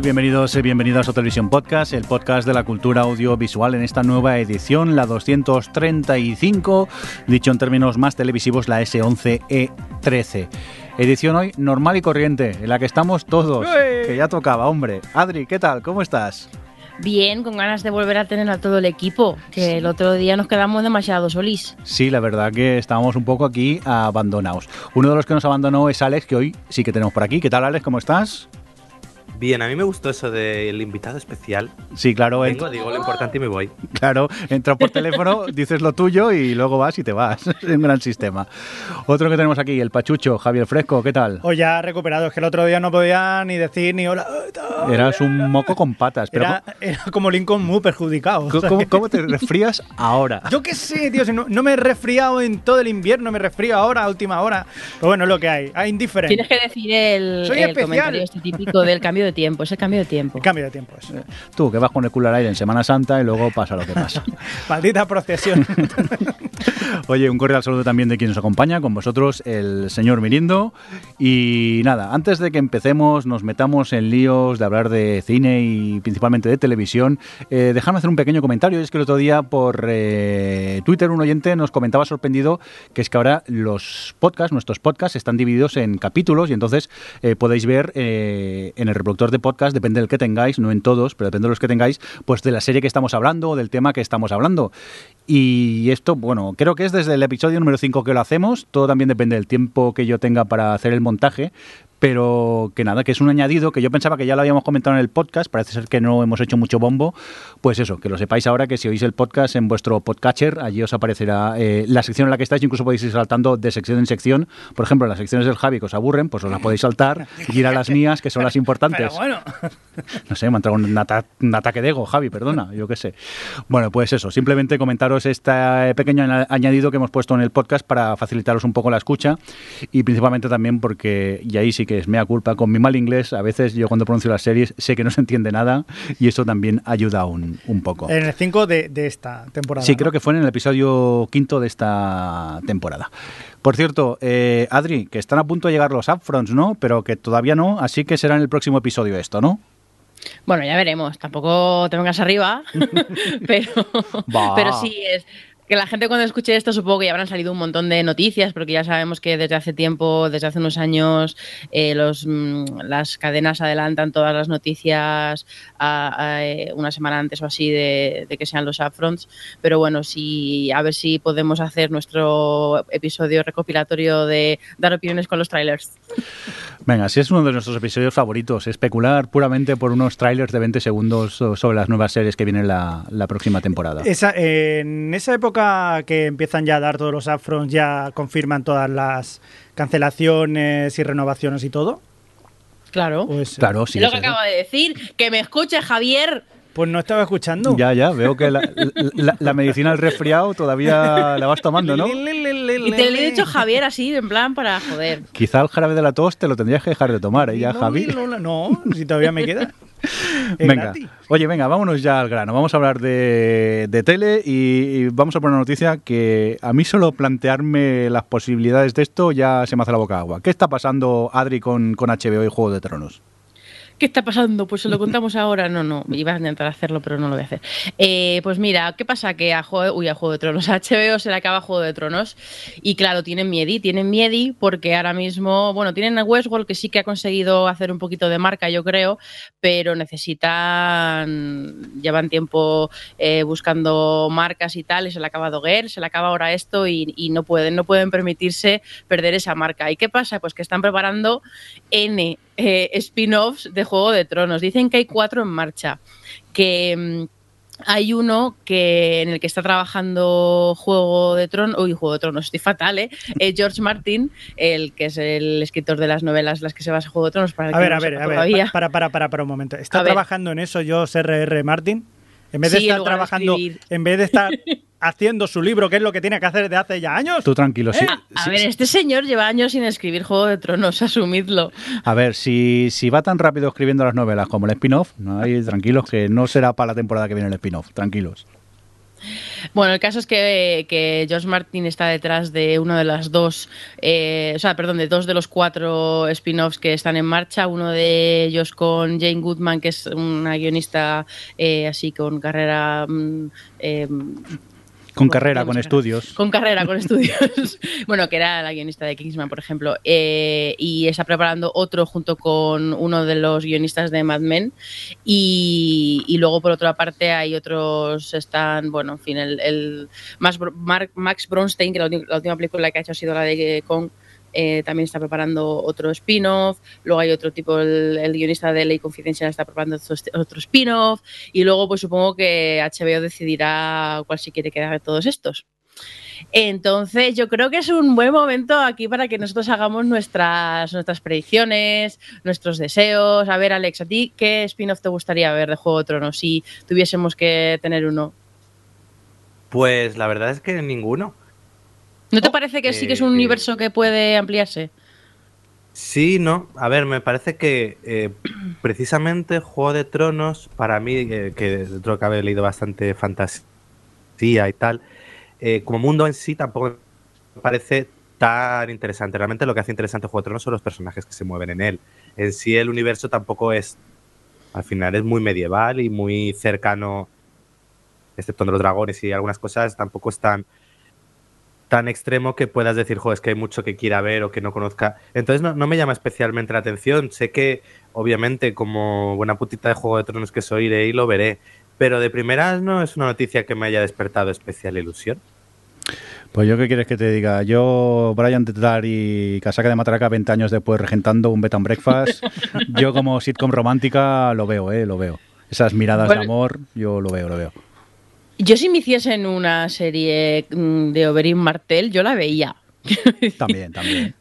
Tal? Bienvenidos y bienvenidas a Televisión Podcast, el podcast de la cultura audiovisual en esta nueva edición, la 235, dicho en términos más televisivos, la S11E13. Edición hoy normal y corriente, en la que estamos todos, que ya tocaba, hombre. Adri, ¿qué tal? ¿Cómo estás? Bien, con ganas de volver a tener a todo el equipo, que el otro día nos quedamos demasiado solís. Sí, la verdad que estábamos un poco aquí abandonados. Uno de los que nos abandonó es Alex, que hoy sí que tenemos por aquí. ¿Qué tal, Alex? ¿Cómo estás? Bien, a mí me gustó eso del invitado especial. Sí, claro. Vengo, digo lo importante y me voy. Claro, entras por teléfono, dices lo tuyo y luego vas y te vas. Es un gran sistema. Otro que tenemos aquí, el Pachucho, Javier Fresco, ¿qué tal? Hoy ya recuperado, es que el otro día no podía ni decir ni hola. Eras un moco con patas. Pero Era, era como Lincoln muy perjudicado. ¿cómo, cómo- cómo te resfrías ahora? Yo qué sé, tío, si no, no me he resfriado en todo el invierno, me resfrío ahora, a última hora. Pero bueno, es lo que hay, hay indiferente. Tienes que decir el, Soy el especial. comentario este típico del cambio de tiempo, es el cambio de tiempo. El cambio de tiempo es. Tú, que vas con el culo al aire en Semana Santa y luego pasa lo que pasa. Maldita procesión. Oye, un cordial saludo también de quien nos acompaña, con vosotros el señor Mirindo. Y nada, antes de que empecemos, nos metamos en líos de hablar de cine y principalmente de televisión, eh, dejadme hacer un pequeño comentario. Es que el otro día por eh, Twitter un oyente nos comentaba sorprendido que es que ahora los podcasts, nuestros podcasts, están divididos en capítulos y entonces eh, podéis ver eh, en el reproductor de podcast, depende del que tengáis, no en todos, pero depende de los que tengáis, pues de la serie que estamos hablando o del tema que estamos hablando. Y esto, bueno, creo que es desde el episodio número 5 que lo hacemos. Todo también depende del tiempo que yo tenga para hacer el montaje. Pero que nada, que es un añadido que yo pensaba que ya lo habíamos comentado en el podcast. Parece ser que no hemos hecho mucho bombo. Pues eso, que lo sepáis ahora que si oís el podcast en vuestro podcatcher, allí os aparecerá eh, la sección en la que estáis. Incluso podéis ir saltando de sección en sección. Por ejemplo, las secciones del Javi que os aburren, pues os las podéis saltar y ir a las mías, que son las importantes. Pero bueno, No sé, me ha entrado un, ata- un ataque de ego, Javi, perdona, yo qué sé. Bueno, pues eso, simplemente comentaros este pequeño aña- añadido que hemos puesto en el podcast para facilitaros un poco la escucha y principalmente también porque, y ahí sí que es mea culpa, con mi mal inglés, a veces yo cuando pronuncio las series sé que no se entiende nada y eso también ayuda un, un poco. en el 5 de, de esta temporada. Sí, ¿no? creo que fue en el episodio quinto de esta temporada. Por cierto, eh, Adri, que están a punto de llegar los upfronts, ¿no? Pero que todavía no, así que será en el próximo episodio esto, ¿no? Bueno, ya veremos, tampoco te vengas arriba, pero, pero sí es que la gente cuando escuche esto supongo que ya habrán salido un montón de noticias porque ya sabemos que desde hace tiempo, desde hace unos años, eh, mm, las cadenas adelantan todas las noticias eh, una semana antes o así de, de que sean los upfronts. Pero bueno, sí, a ver si podemos hacer nuestro episodio recopilatorio de dar opiniones con los trailers. Venga, si es uno de nuestros episodios favoritos, especular puramente por unos trailers de 20 segundos so- sobre las nuevas series que vienen la, la próxima temporada. Esa- en esa época que empiezan ya a dar todos los upfronts, ya confirman todas las cancelaciones y renovaciones y todo. Claro. Pues, Claro, sí. es lo que eso. acabo de decir, que me escuche Javier. Pues no estaba escuchando. Ya, ya, veo que la, la- la medicina del resfriado todavía la vas tomando, ¿no? Y te lo he dicho Javier así, en plan para joder. Quizá el jarabe de la tos te lo tendrías que dejar de tomar, ¿eh? Ya, Javi. No, si todavía me queda. Venga, oye, venga, vámonos ya al grano. Vamos a hablar de, de tele y, y vamos a poner una noticia que a mí solo plantearme las posibilidades de esto ya se me hace la boca agua. ¿Qué está pasando, Adri, con, con HBO y Juego de Tronos? ¿Qué está pasando? Pues se lo contamos ahora. No, no, iba a intentar hacerlo, pero no lo voy a hacer. Eh, pues mira, ¿qué pasa? Que a Juego, uy, a Juego de Tronos, a HBO se le acaba Juego de Tronos. Y claro, tienen miedi, tienen miedi porque ahora mismo, bueno, tienen a Westworld que sí que ha conseguido hacer un poquito de marca, yo creo, pero necesitan, llevan tiempo eh, buscando marcas y tal, y se le acaba Doguer, se le acaba ahora esto y, y no pueden, no pueden permitirse perder esa marca. ¿Y qué pasa? Pues que están preparando N eh, spin-offs de Juego de Tronos. Dicen que hay cuatro en marcha. Que mm, hay uno que en el que está trabajando Juego de Tronos, uy, Juego de Tronos, estoy fatal, ¿eh? eh George Martin, el que es el escritor de las novelas las que se basa Juego de Tronos. Para a ver, a ver, a ver, para, para, para, para un momento. ¿Está trabajando en eso George R.R. Martin? En vez de estar trabajando, en vez de estar haciendo su libro, que es lo que tiene que hacer desde hace ya años. Tú tranquilo, sí. ¿Eh? A, ver, este señor lleva años sin escribir Juego de Tronos, asumidlo. A ver, si, si va tan rápido escribiendo las novelas como el spin-off, no hay tranquilos que no será para la temporada que viene el spin-off, tranquilos. Bueno, el caso es que, que George Martin está detrás de uno de las dos, eh, o sea, perdón, de dos de los cuatro spin-offs que están en marcha. Uno de ellos con Jane Goodman, que es una guionista eh, así con carrera mm, eh, con carrera, con estudios. Con carrera, con estudios. bueno, que era la guionista de Kingsman, por ejemplo. Eh, y está preparando otro junto con uno de los guionistas de Mad Men. Y, luego, por otra parte, hay otros. Están, bueno, en fin, el, Max Bronstein, que la, última película que ha hecho ha sido la de Kong eh, también está preparando otro spin-off, luego hay otro tipo, el, guionista de Ley Confidencial está preparando otro, spin-off, y luego pues supongo que HBO decidirá cuál si quiere quedar de todos estos. Entonces, yo creo que es un buen momento aquí para que nosotros hagamos nuestras, nuestras predicciones, nuestros deseos. A ver, Alex, ¿a ti qué spin-off te gustaría ver de Juego de Tronos si tuviésemos que tener uno? Pues la verdad es que ninguno. ¿No te parece que sí que es un eh, universo que puede ampliarse? Sí, no. A ver, me parece que eh, precisamente Juego de Tronos, para mí, eh, que dentro que haber leído bastante fantasía y tal, como mundo en sí tampoco me parece tan interesante. Realmente lo que hace interesante Juego de Tronos son los personajes que se mueven en él. En sí el universo tampoco es, al final es muy medieval y muy cercano, excepto de los dragones y algunas cosas, tampoco es tan tan extremo que puedas decir, jo, es que hay mucho que quiera ver o que no conozca. Entonces no, me llama especialmente la atención. Sé que, obviamente, como buena putita de Juego de Tronos que soy, iré y lo veré. Pero de primeras no es una noticia que me haya despertado especial ilusión. Pues yo qué quieres que te diga, yo Brian Tetar y Casaca de Matraca 20 años después regentando un bed and breakfast, yo como sitcom romántica lo veo, eh, lo veo. Esas miradas de amor, yo lo veo, lo veo. Yo si me hiciesen una serie mm, de Oberyn Martel, yo la veía. También, también.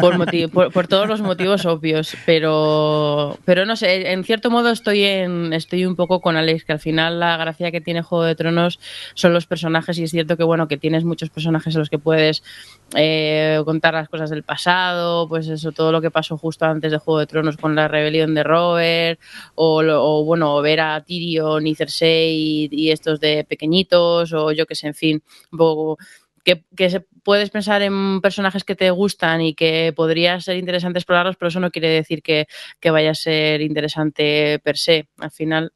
Por, por, todos los motivos obvios, pero, pero no sé, en cierto modo estoy, en, estoy un poco con Alex, que al final la gracia que tiene Juego de Tronos son los personajes y es cierto que bueno, que tienes muchos personajes en los que puedes eh, contar las cosas del pasado, pues eso, todo lo que pasó justo antes de Juego de Tronos con la rebelión de Robert, o, bueno, ver a Tyrion y Cersei y, estos de pequeñitos, o yo que sé, en fin, un poco que, puedes pensar en personajes que te gustan y que podría ser interesante explorarlos, pero eso no quiere decir que, vaya a ser interesante per se. Al final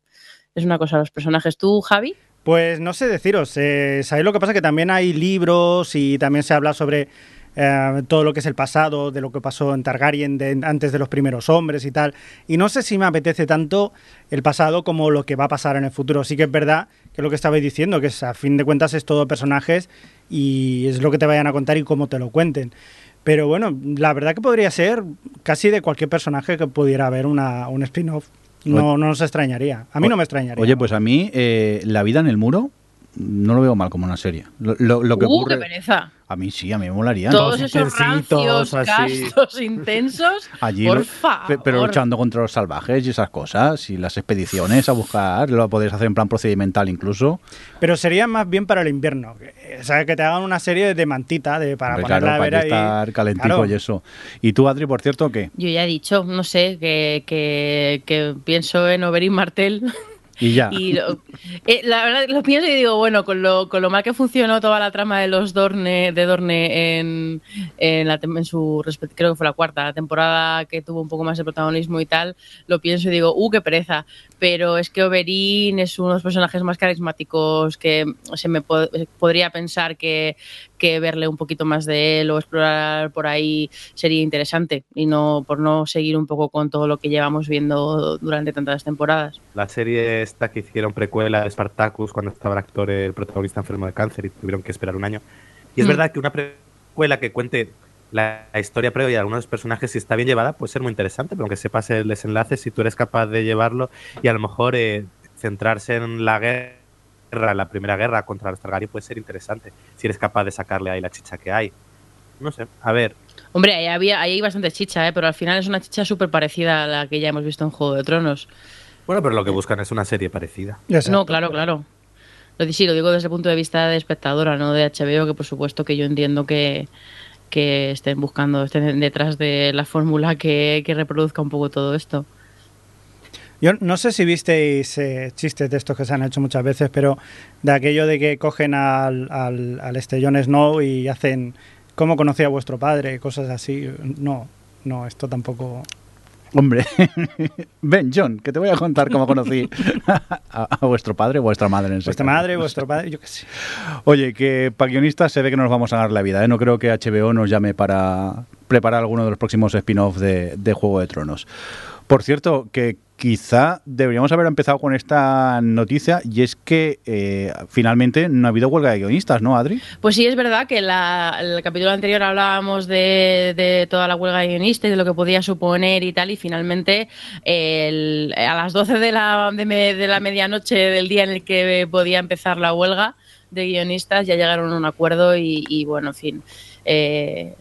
es una cosa los personajes. ¿Tú, Javi? Pues no sé deciros. Eh, ¿Sabéis lo que pasa? Que también hay libros y también se habla sobre eh, todo lo que es el pasado, de lo que pasó en Targaryen antes de los primeros hombres y tal. Y no sé si me apetece tanto el pasado como lo que va a pasar en el futuro. Sí que es verdad que lo que estabais diciendo, que es, a fin de cuentas es todo personajes y es lo que te vayan a contar y cómo te lo cuenten. Pero bueno, la verdad que podría ser casi de cualquier personaje que pudiera haber una, un spin-off. No, no nos extrañaría. A mí no me extrañaría. Oye, pues a mí, eh, La vida en el muro, no lo veo mal como una serie. Lo, lo, que uh, qué pereza. A mí sí, a mí me molaría. Todos esos rancios, gastos intensos, Allí por favor. Pero luchando contra los salvajes y esas cosas, y las expediciones a buscar, lo podéis hacer en plan procedimental incluso. Pero sería más bien para el invierno. O sea, que te hagan una serie de mantita de, para Hombre, ponerla claro, para estar calentico y eso. ¿Y tú, Adri, por cierto, qué? Yo ya he dicho, no sé, que, que, que pienso en Oberyn Martel y ya. Eh, la verdad, lo pienso y digo, bueno, con lo, con lo mal que funcionó toda la trama de los Dorne, de Dorne en, la, su, creo que fue la cuarta temporada que tuvo un poco más de protagonismo y tal, lo pienso y digo, uh, qué pereza. Pero es que Oberyn es uno de los personajes más carismáticos que se me podría pensar que, que verle un poquito más de él o explorar por ahí sería interesante y no por no seguir un poco con todo lo que llevamos viendo durante tantas temporadas. La serie esta que hicieron precuela de Spartacus cuando estaba el actor, el protagonista enfermo de cáncer y tuvieron que esperar un año. Y es mm. verdad que una precuela que cuente la historia previa de algunos de los personajes, si está bien llevada, puede ser muy interesante, pero aunque sepas el desenlace, si tú eres capaz de llevarlo y a lo mejor eh, centrarse en la guerra la primera guerra contra los Targaryen puede ser interesante. Si eres capaz de sacarle ahí la chicha que hay. No sé, a ver. Hombre, ahí, había, ahí hay bastante chicha, ¿eh? pero al final es una chicha súper parecida a la que ya hemos visto en Juego de Tronos. Bueno, pero lo que buscan es una serie parecida. No, claro, claro. Lo, sí, lo digo desde el punto de vista de espectadora, no de HBO, que por supuesto que yo entiendo que, que estén buscando, estén detrás de la fórmula que, que reproduzca un poco todo esto. Yo no sé si visteis eh, chistes de estos que se han hecho muchas veces, pero de aquello de que cogen al, al, al este Jon Snow y hacen cómo conocía a vuestro padre, cosas así. No, no, esto tampoco. Hombre, ven, John, que te voy a contar cómo conocí a, a vuestro padre o vuestra madre en Vuestra caso. madre, vuestro padre, yo qué sé. Oye, que para guionistas se ve que no nos vamos a ganar la vida. ¿eh? No creo que HBO nos llame para preparar alguno de los próximos spin-off de, de Juego de Tronos. Por cierto, que quizá deberíamos haber empezado con esta noticia y es que eh, finalmente no ha habido huelga de guionistas, ¿no, Adri? Pues sí, es verdad que la- el capítulo anterior hablábamos de, de toda la huelga de guionistas y de lo que podía suponer y tal, y finalmente el- a las 12 de la, de, de la medianoche del día en el que podía empezar la huelga de guionistas ya llegaron a un acuerdo y, y, bueno, en fin. eh,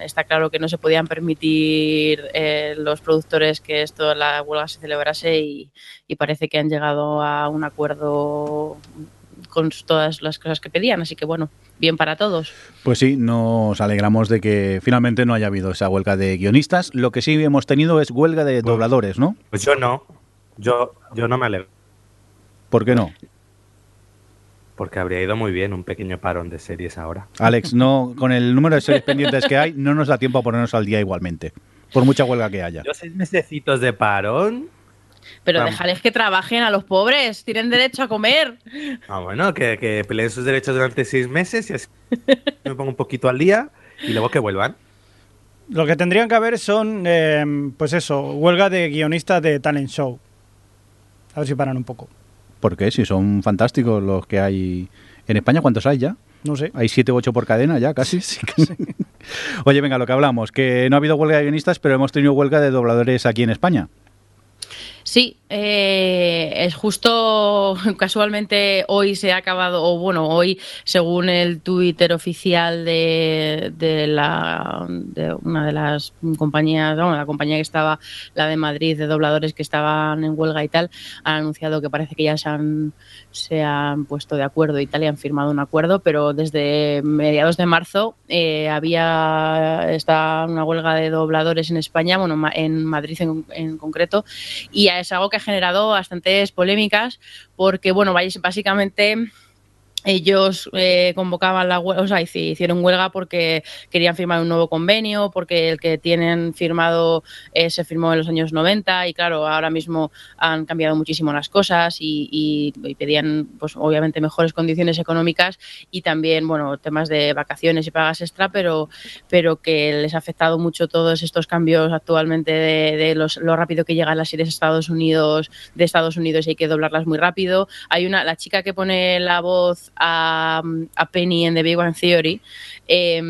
Está claro que no se podían permitir eh, los productores que esto la huelga se celebrase y, y parece que han llegado a un acuerdo con todas las cosas que pedían, así que bueno, bien para todos. Pues sí, nos alegramos de que finalmente no haya habido esa huelga de guionistas. Lo que sí hemos tenido es huelga de dobladores, ¿no? Pues yo no. Yo, yo no me alegro. ¿Por qué no? Porque habría ido muy bien un pequeño parón de series ahora. Alex, no, con el número de series pendientes que hay, no nos da tiempo a ponernos al día igualmente, por mucha huelga que haya. Yo seis mesecitos de parón. Pero Vamos. dejarles que trabajen a los pobres, tienen derecho a comer. Ah, bueno, que, que peleen sus derechos durante seis meses y así me pongo un poquito al día y luego que vuelvan. Lo que tendrían que haber son, eh, pues eso, huelga de guionistas de talent show. A ver si paran un poco. ¿Por qué? Si son fantásticos los que hay en España, ¿cuántos hay ya? No sé. Hay siete u ocho por cadena ya, casi. Oye, venga, lo que hablamos, que no ha habido huelga de guionistas, pero hemos tenido huelga de dobladores aquí en España. Sí, eh, es justo casualmente hoy se ha acabado, o bueno, hoy según el Twitter oficial de, de, la, de una de las compañías, la compañía que estaba, la de Madrid, de dobladores que estaban en huelga y tal, han anunciado que parece que ya se han, se han puesto de acuerdo y tal y han firmado un acuerdo, pero desde mediados de marzo eh, había está una huelga de dobladores en España, bueno, en Madrid en, en concreto, y es algo que ha generado bastantes polémicas porque, bueno, básicamente ellos eh, convocaban la huelga, o sea, hici- hicieron huelga porque querían firmar un nuevo convenio, porque el que tienen firmado eh, se firmó en los años 90 y claro, ahora mismo han cambiado muchísimo las cosas y, y- y pedían, pues obviamente, mejores condiciones económicas y también, bueno, temas de vacaciones y pagas extra, pero, pero que les ha afectado mucho todos estos cambios actualmente de, de los, lo rápido que llegan las series a Estados Unidos, de Estados Unidos y hay que doblarlas muy rápido. Hay una, la chica que pone la voz a, a Penny en The Big Bang Theory, eh,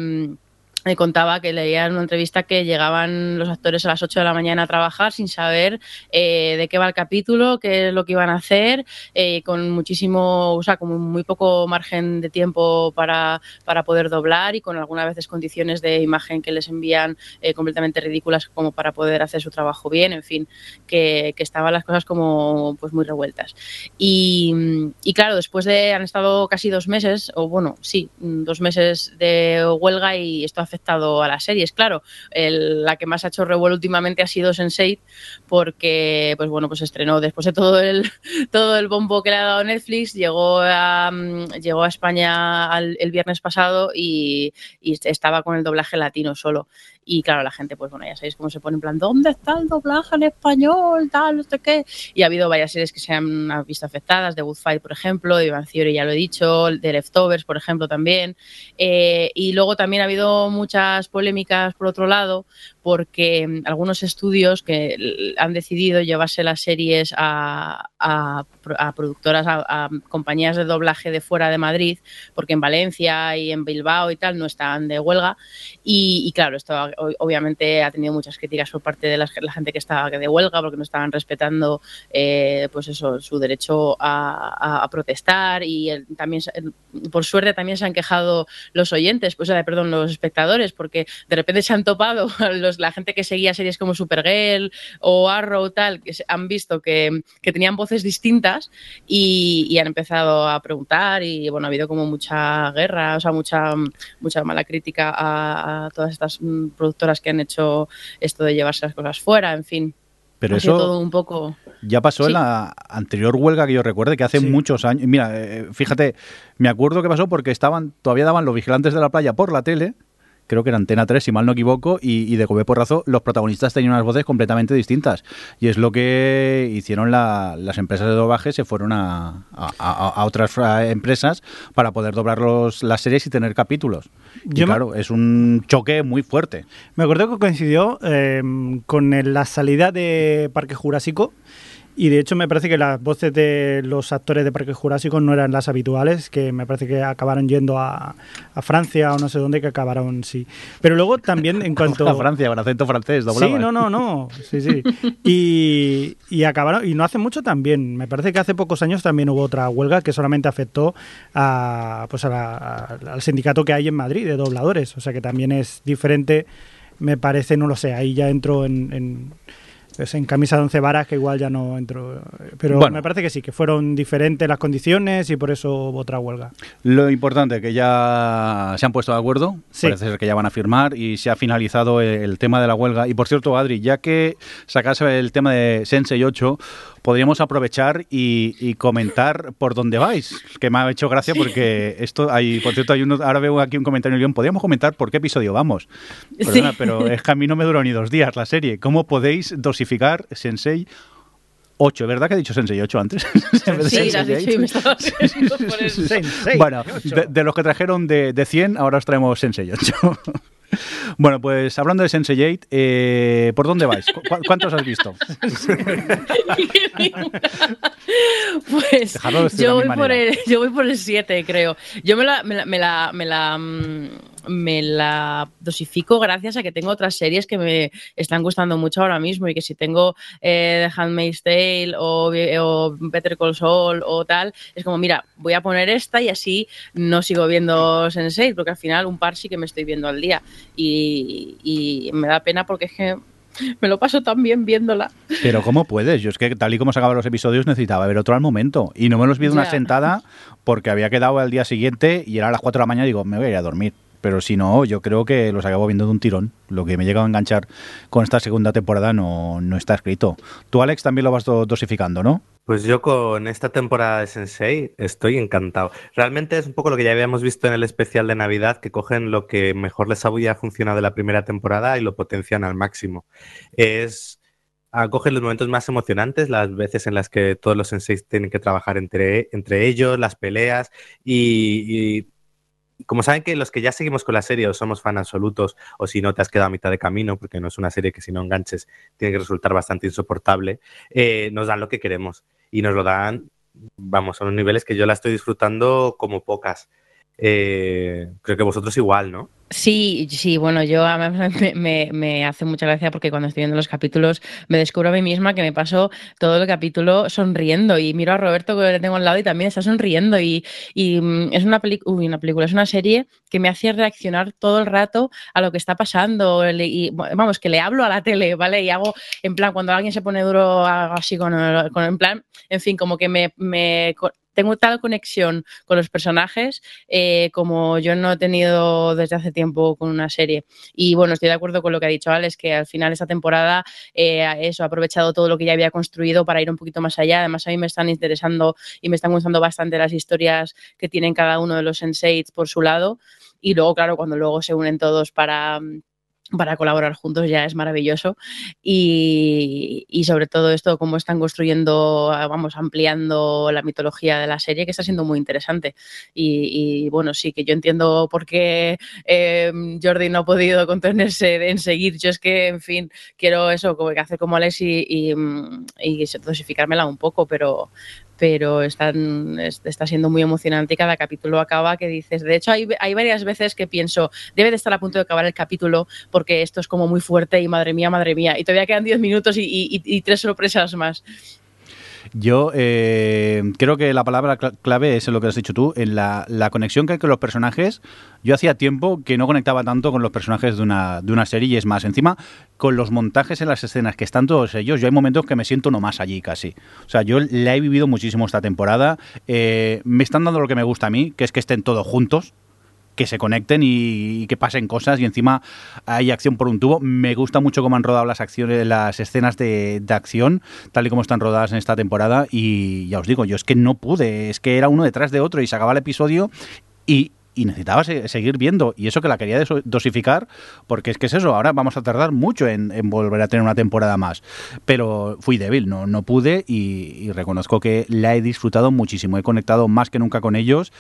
me contaba que leía en una entrevista que llegaban los actores a las 8 de la mañana a trabajar sin saber eh, de qué va el capítulo, qué es lo que iban a hacer, eh, con muchísimo, o sea, como muy poco margen de tiempo para, para poder doblar y con algunas veces condiciones de imagen que les envían eh, completamente ridículas como para poder hacer su trabajo bien, en fin, que, que estaban las cosas como pues muy revueltas. Y, y claro, después de, han estado casi dos meses, o bueno, sí, dos meses de huelga y esto ha afectado a las series. Claro, el- la que más ha hecho revuelo últimamente ha sido Sense8 porque, pues bueno, pues estrenó después de todo el, todo el bombo que le ha dado Netflix, llegó a, mm, llegó a España al- el viernes pasado y, y estaba con el doblaje latino solo. Y claro, la gente, pues bueno, ya sabéis cómo se pone en plan, ¿dónde está el doblaje en español? Tal, no sé qué. Y ha habido varias series que se han visto afectadas, The Good Fight, por ejemplo, de Van Theory, ya lo he dicho, de Leftovers, por ejemplo, también. Eh, y luego también ha habido muchas polémicas por otro lado, porque mm, algunos estudios que han decidido llevarse las series a, productoras, a, compañías de doblaje de fuera de Madrid, porque en Valencia y en Bilbao y tal no están de huelga. Y, claro, esto obviamente ha tenido muchas críticas por parte de la, gente que estaba de huelga, porque no estaban respetando eh, pues eso, su derecho a, protestar y también, por suerte, también se han quejado los oyentes, pues, perdón, los espectadores, porque de repente se han topado los, la gente que seguía series como Supergirl o Arrow, tal, que han visto que, tenían voces distintas y, han empezado a preguntar y, bueno, ha habido como mucha guerra, o sea, mucha, mucha mala crítica a, todas estas mm, productoras que han hecho esto de llevarse las cosas fuera, en fin. Pero eso todo un poco... ya pasó en la anterior huelga que yo recuerde, que hace muchos años. Mira, eh, fíjate, me acuerdo que pasó porque estaban todavía daban los vigilantes de la playa por la tele creo que era Antena 3, si mal no equivoco, y, de Cobe Porrazo, los protagonistas tenían unas voces completamente distintas. Y es lo que hicieron las empresas de doblaje, se fueron a, otras empresas para poder doblar los, las series y tener capítulos. Y claro, es un choque muy fuerte. Me acuerdo que coincidió eh, con la salida de Parque Jurásico y de hecho me parece que las voces de los actores de Parque Jurásico no eran las habituales, que me parece que acabaron yendo a, Francia o no sé dónde, que acabaron, sí. Pero luego también en cuanto... a Francia, con acento francés, doblaba. Sí, no, no, no, sí, sí. Y, y, acabaron, y no hace mucho también, me parece que hace pocos años también hubo otra huelga que solamente afectó a, pues al sindicato que hay en Madrid de dobladores, o sea que también es diferente, me parece, no lo sé, ahí ya entro en es en camisa de once varas que igual ya no entro. Pero me parece que sí, que fueron diferentes las condiciones y por eso hubo otra huelga. Lo importante que ya se han puesto de acuerdo, parece ser que ya van a firmar y se ha finalizado el tema de la huelga. Y por cierto, Adri, ya que sacase el tema de Sensei 8, podríamos aprovechar y, comentar por dónde vais, que me ha hecho gracia porque esto hay, por cierto, hay uno, ahora veo aquí un comentario en el guion, podríamos comentar por qué episodio vamos. Perdona, pero es que a mí no me duró ni dos días la serie. ¿Cómo podéis dosificar Sensei 8, ¿verdad que he dicho Sensei 8 antes? Sí, lo has dicho y me estaba por el Sensei Bueno, de, los que trajeron de, de 100, ahora os traemos Sensei 8. Bueno, pues hablando de Sense8, eh, ¿por dónde vais? ¿Cuántos has visto? pues yo voy, por el, yo voy, por el, 7, creo. Yo me la, me la, me la, mm, me la dosifico gracias a que tengo otras series que me están gustando mucho ahora mismo y que si tengo eh, The Handmaid's Tale o, o, Better Call Saul o tal, es como, mira, voy a poner esta y así no sigo viendo Sense8 porque al final un par sí que me estoy viendo al día y, y me da pena porque es que me lo paso tan bien viéndola. Pero ¿cómo puedes? Yo es que tal y como se acaban los episodios necesitaba ver otro al momento. Y no me los vi de una sentada porque había quedado al día siguiente y era a las 4 de la mañana y digo, me voy a ir a dormir. Pero si no, yo creo que los acabo viendo de un tirón. Lo que me llega a enganchar con esta segunda temporada no, no está escrito. Tú, Alex, también lo vas dosificando, ¿no? Pues yo con esta temporada de Sensei estoy encantado. Realmente es un poco lo que ya habíamos visto en el especial de Navidad, que cogen lo que mejor les había funcionado de la primera temporada y lo potencian al máximo. Es cogen los momentos más emocionantes, las veces en las que todos los senseis tienen que trabajar entre, entre ellos, las peleas y, como saben que los que ya seguimos con la serie o somos fan absolutos o si no te has quedado a mitad de camino, porque no es una serie que si no enganches tiene que resultar bastante insoportable, eh, nos dan lo que queremos y nos lo dan, vamos, a unos niveles que yo la estoy disfrutando como pocas. Eh, creo que vosotros igual, ¿no? Sí, sí, bueno, yo me, me, hace mucha gracia porque cuando estoy viendo los capítulos me descubro a mí misma que me paso todo el capítulo sonriendo y miro a Roberto que le tengo al lado y también está sonriendo y, y mm, es una, una película, es una serie que me hace reaccionar todo el rato a lo que está pasando y vamos, que le hablo a la tele, ¿vale? Y hago, en plan, cuando alguien se pone duro, hago así con, con en plan, en fin, como que me tengo tal conexión con los personajes eh, como yo no he tenido desde hace tiempo con una serie. Y bueno, estoy de acuerdo con lo que ha dicho Alex, que al final esta temporada eh, eso ha aprovechado todo lo que ya había construido para ir un poquito más allá. Además, a mí me están interesando y me están gustando bastante las historias que tienen cada uno de los senseis por su lado. Y luego, claro, cuando luego se unen todos para para colaborar juntos ya es maravilloso. Y, sobre todo esto cómo están construyendo vamos ampliando la mitología de la serie que está siendo muy interesante. Y, bueno sí que yo entiendo por qué eh, Jordi no ha podido contenerse en seguir yo es que en fin quiero eso como que hacer como Alex y, y dosificármela un poco pero pero están, está siendo muy emocionante y cada capítulo acaba que dices, de hecho hay, hay, varias veces que pienso, debe de estar a punto de acabar el capítulo porque esto es como muy fuerte y madre mía, madre mía, y todavía quedan 10 minutos y, y tres sorpresas más. Yo eh, creo que la palabra clave es lo que has dicho tú, en la, conexión que hay con los personajes. Yo hacía tiempo que no conectaba tanto con los personajes de una, de una serie y es más, encima con los montajes en las escenas que están todos ellos, yo hay momentos que me siento nomás allí casi. O sea, yo la he vivido muchísimo esta temporada. Eh, me están dando lo que me gusta a mí, que es que estén todos juntos que se conecten y, que pasen cosas y encima hay acción por un tubo. Me gusta mucho cómo han rodado las acciones, las escenas de, de, acción, tal y como están rodadas en esta temporada y ya os digo, yo es que no pude, es que era uno detrás de otro y se acababa el episodio y, y necesitaba seguir viendo. Y eso que la quería dosificar, porque es que es eso, ahora vamos a tardar mucho en, volver a tener una temporada más. Pero fui débil, no, no pude y, reconozco que la he disfrutado muchísimo. He conectado más que nunca con ellos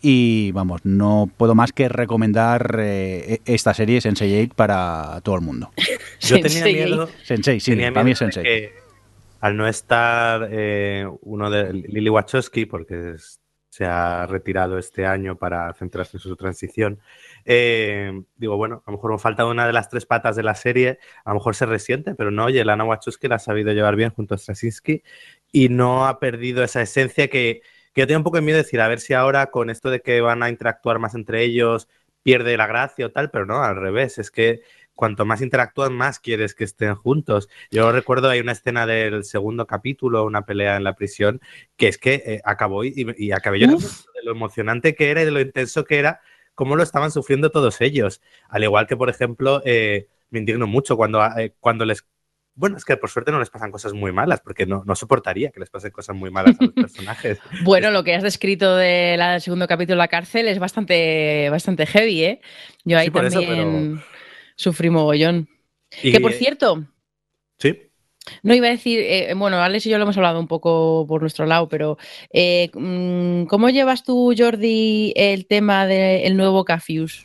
y vamos, no puedo más que recomendar eh, e-, esta serie Sensei 8 para todo el mundo. Yo tenía miedo. Sensei, sí, para mí es Sensei. al no estar eh, uno de Lily Wachowski, porque es se ha retirado este año para centrarse en su transición. Eh, digo, bueno, a lo mejor me falta una de las tres patas de la serie, a lo mejor se resiente, pero no, oye, Lana Wachowski la ha sabido llevar bien junto a Straczynski y no ha perdido esa esencia que, que yo tengo un poco de miedo de decir, a ver si ahora con esto de que van a interactuar más entre ellos pierde la gracia o tal, pero no, al revés, es que cuanto más interactúan, más quieres que estén juntos. Yo recuerdo, hay una escena del segundo capítulo, una pelea en la prisión, que es que eh, acabó y, acabé yo de lo emocionante que era y de lo intenso que era, cómo lo estaban sufriendo todos ellos. Al igual que, por ejemplo, eh, me indigno mucho cuando, eh, cuando les bueno, es que por suerte no les pasan cosas muy malas, porque no, no soportaría que les pasen cosas muy malas a los personajes. bueno, lo que has descrito del segundo capítulo de la cárcel es bastante, bastante heavy, ¿eh? Yo ahí también sufrí mogollón. que por cierto. Sí. No iba a decir, eh, bueno, Alex y yo lo hemos hablado un poco por nuestro lado, pero eh, mm, ¿cómo llevas tú, Jordi, el tema del nuevo Cafius?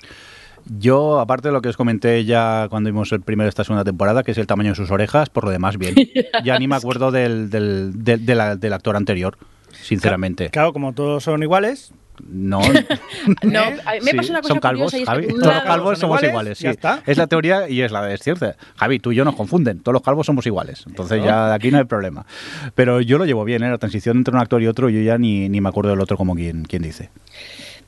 Yo, aparte de lo que os comenté ya cuando vimos el primero de esta segunda temporada, que es el tamaño de sus orejas, por lo demás, bien. ya ni me acuerdo del, del, del actor anterior, sinceramente. Claro, como todos son iguales, no, no me pasa una cosa son calvos, Javi. todos los calvos somos iguales. sí. Es la teoría y es la es cierta. Javi, tú y yo nos confunden. Todos los calvos somos iguales. Entonces ya de aquí no hay problema. Pero yo lo llevo bien, ¿eh? la transición entre un actor y otro, yo ya ni, ni me acuerdo del otro como quien, quien dice.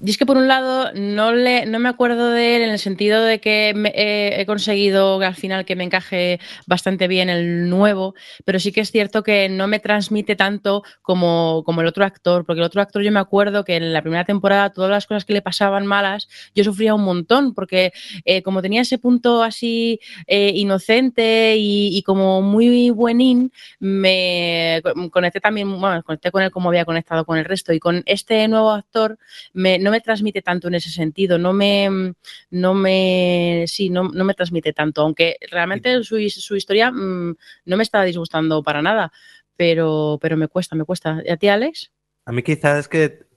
Y es que por un lado no, le, no me acuerdo de él en el sentido de que he conseguido al final que me encaje bastante bien el nuevo, pero sí que es cierto que no me transmite tanto como, como el otro actor, porque el otro actor yo me acuerdo que en la primera temporada todas las cosas que le pasaban malas yo sufría un montón, porque eh, como tenía ese punto así eh, inocente y, como muy buenín, me conecté también, bueno, conecté con él como había conectado con el resto y con este nuevo actor me, no me transmite tanto en ese sentido, no me, no me, sí, no, no me transmite tanto, aunque realmente su, su historia mm, no me está disgustando para nada, pero, pero me cuesta, me cuesta. ¿Y a ti, Alex? A mí quizás es que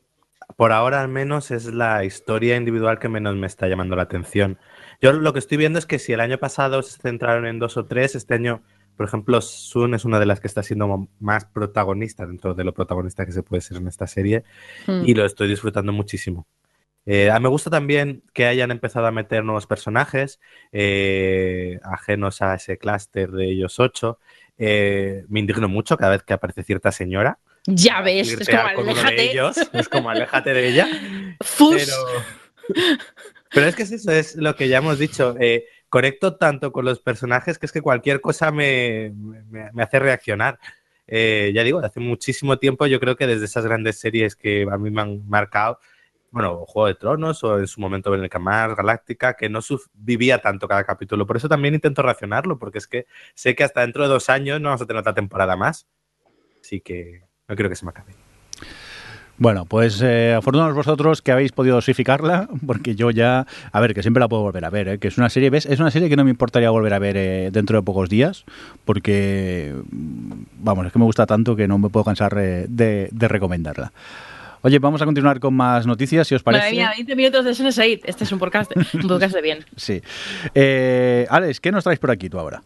por ahora al menos es la historia individual que menos me está llamando la atención. Yo lo que estoy viendo es que si el año pasado se centraron en dos o tres, este año, por ejemplo, Sun es una de las que está siendo más protagonista dentro de lo protagonista que se puede ser en esta serie hmm. y lo estoy disfrutando muchísimo. Eh, me gusta también que hayan empezado a meter nuevos personajes eh, ajenos a ese clúster de ellos ocho. Eh, me indigno mucho cada vez que aparece cierta señora. Ya ves, es como aléjate. De ellos, es como aléjate de ella. Pero, es que es eso, es lo que ya hemos dicho. Conecto tanto con los personajes que es que cualquier cosa me, me, hace reaccionar. ya digo, hace muchísimo tiempo, yo creo que desde esas grandes series que a mí me han marcado, bueno, Juego de Tronos o en su momento en el Camar Galáctica, que no vivía tanto cada capítulo. Por eso también intento racionarlo, porque es que sé que hasta dentro de dos años no vamos a tener otra temporada más. Así que no creo que se me acabe. Bueno, pues eh, afortunados vosotros que habéis podido dosificarla, porque yo ya, a ver, que siempre la puedo volver a ver, ¿eh? que es una serie, ¿ves? Es una serie que no me importaría volver a ver eh, dentro de pocos días, porque, mm, vamos, es que me gusta tanto que no me puedo cansar eh, de, de recomendarla. Oye, vamos a continuar con más noticias, si os parece. Madre mía, 20 minutos de Sense8. Este es un podcast, un podcast de bien. Sí. Eh, Alex, ¿qué nos traes por aquí tú ahora?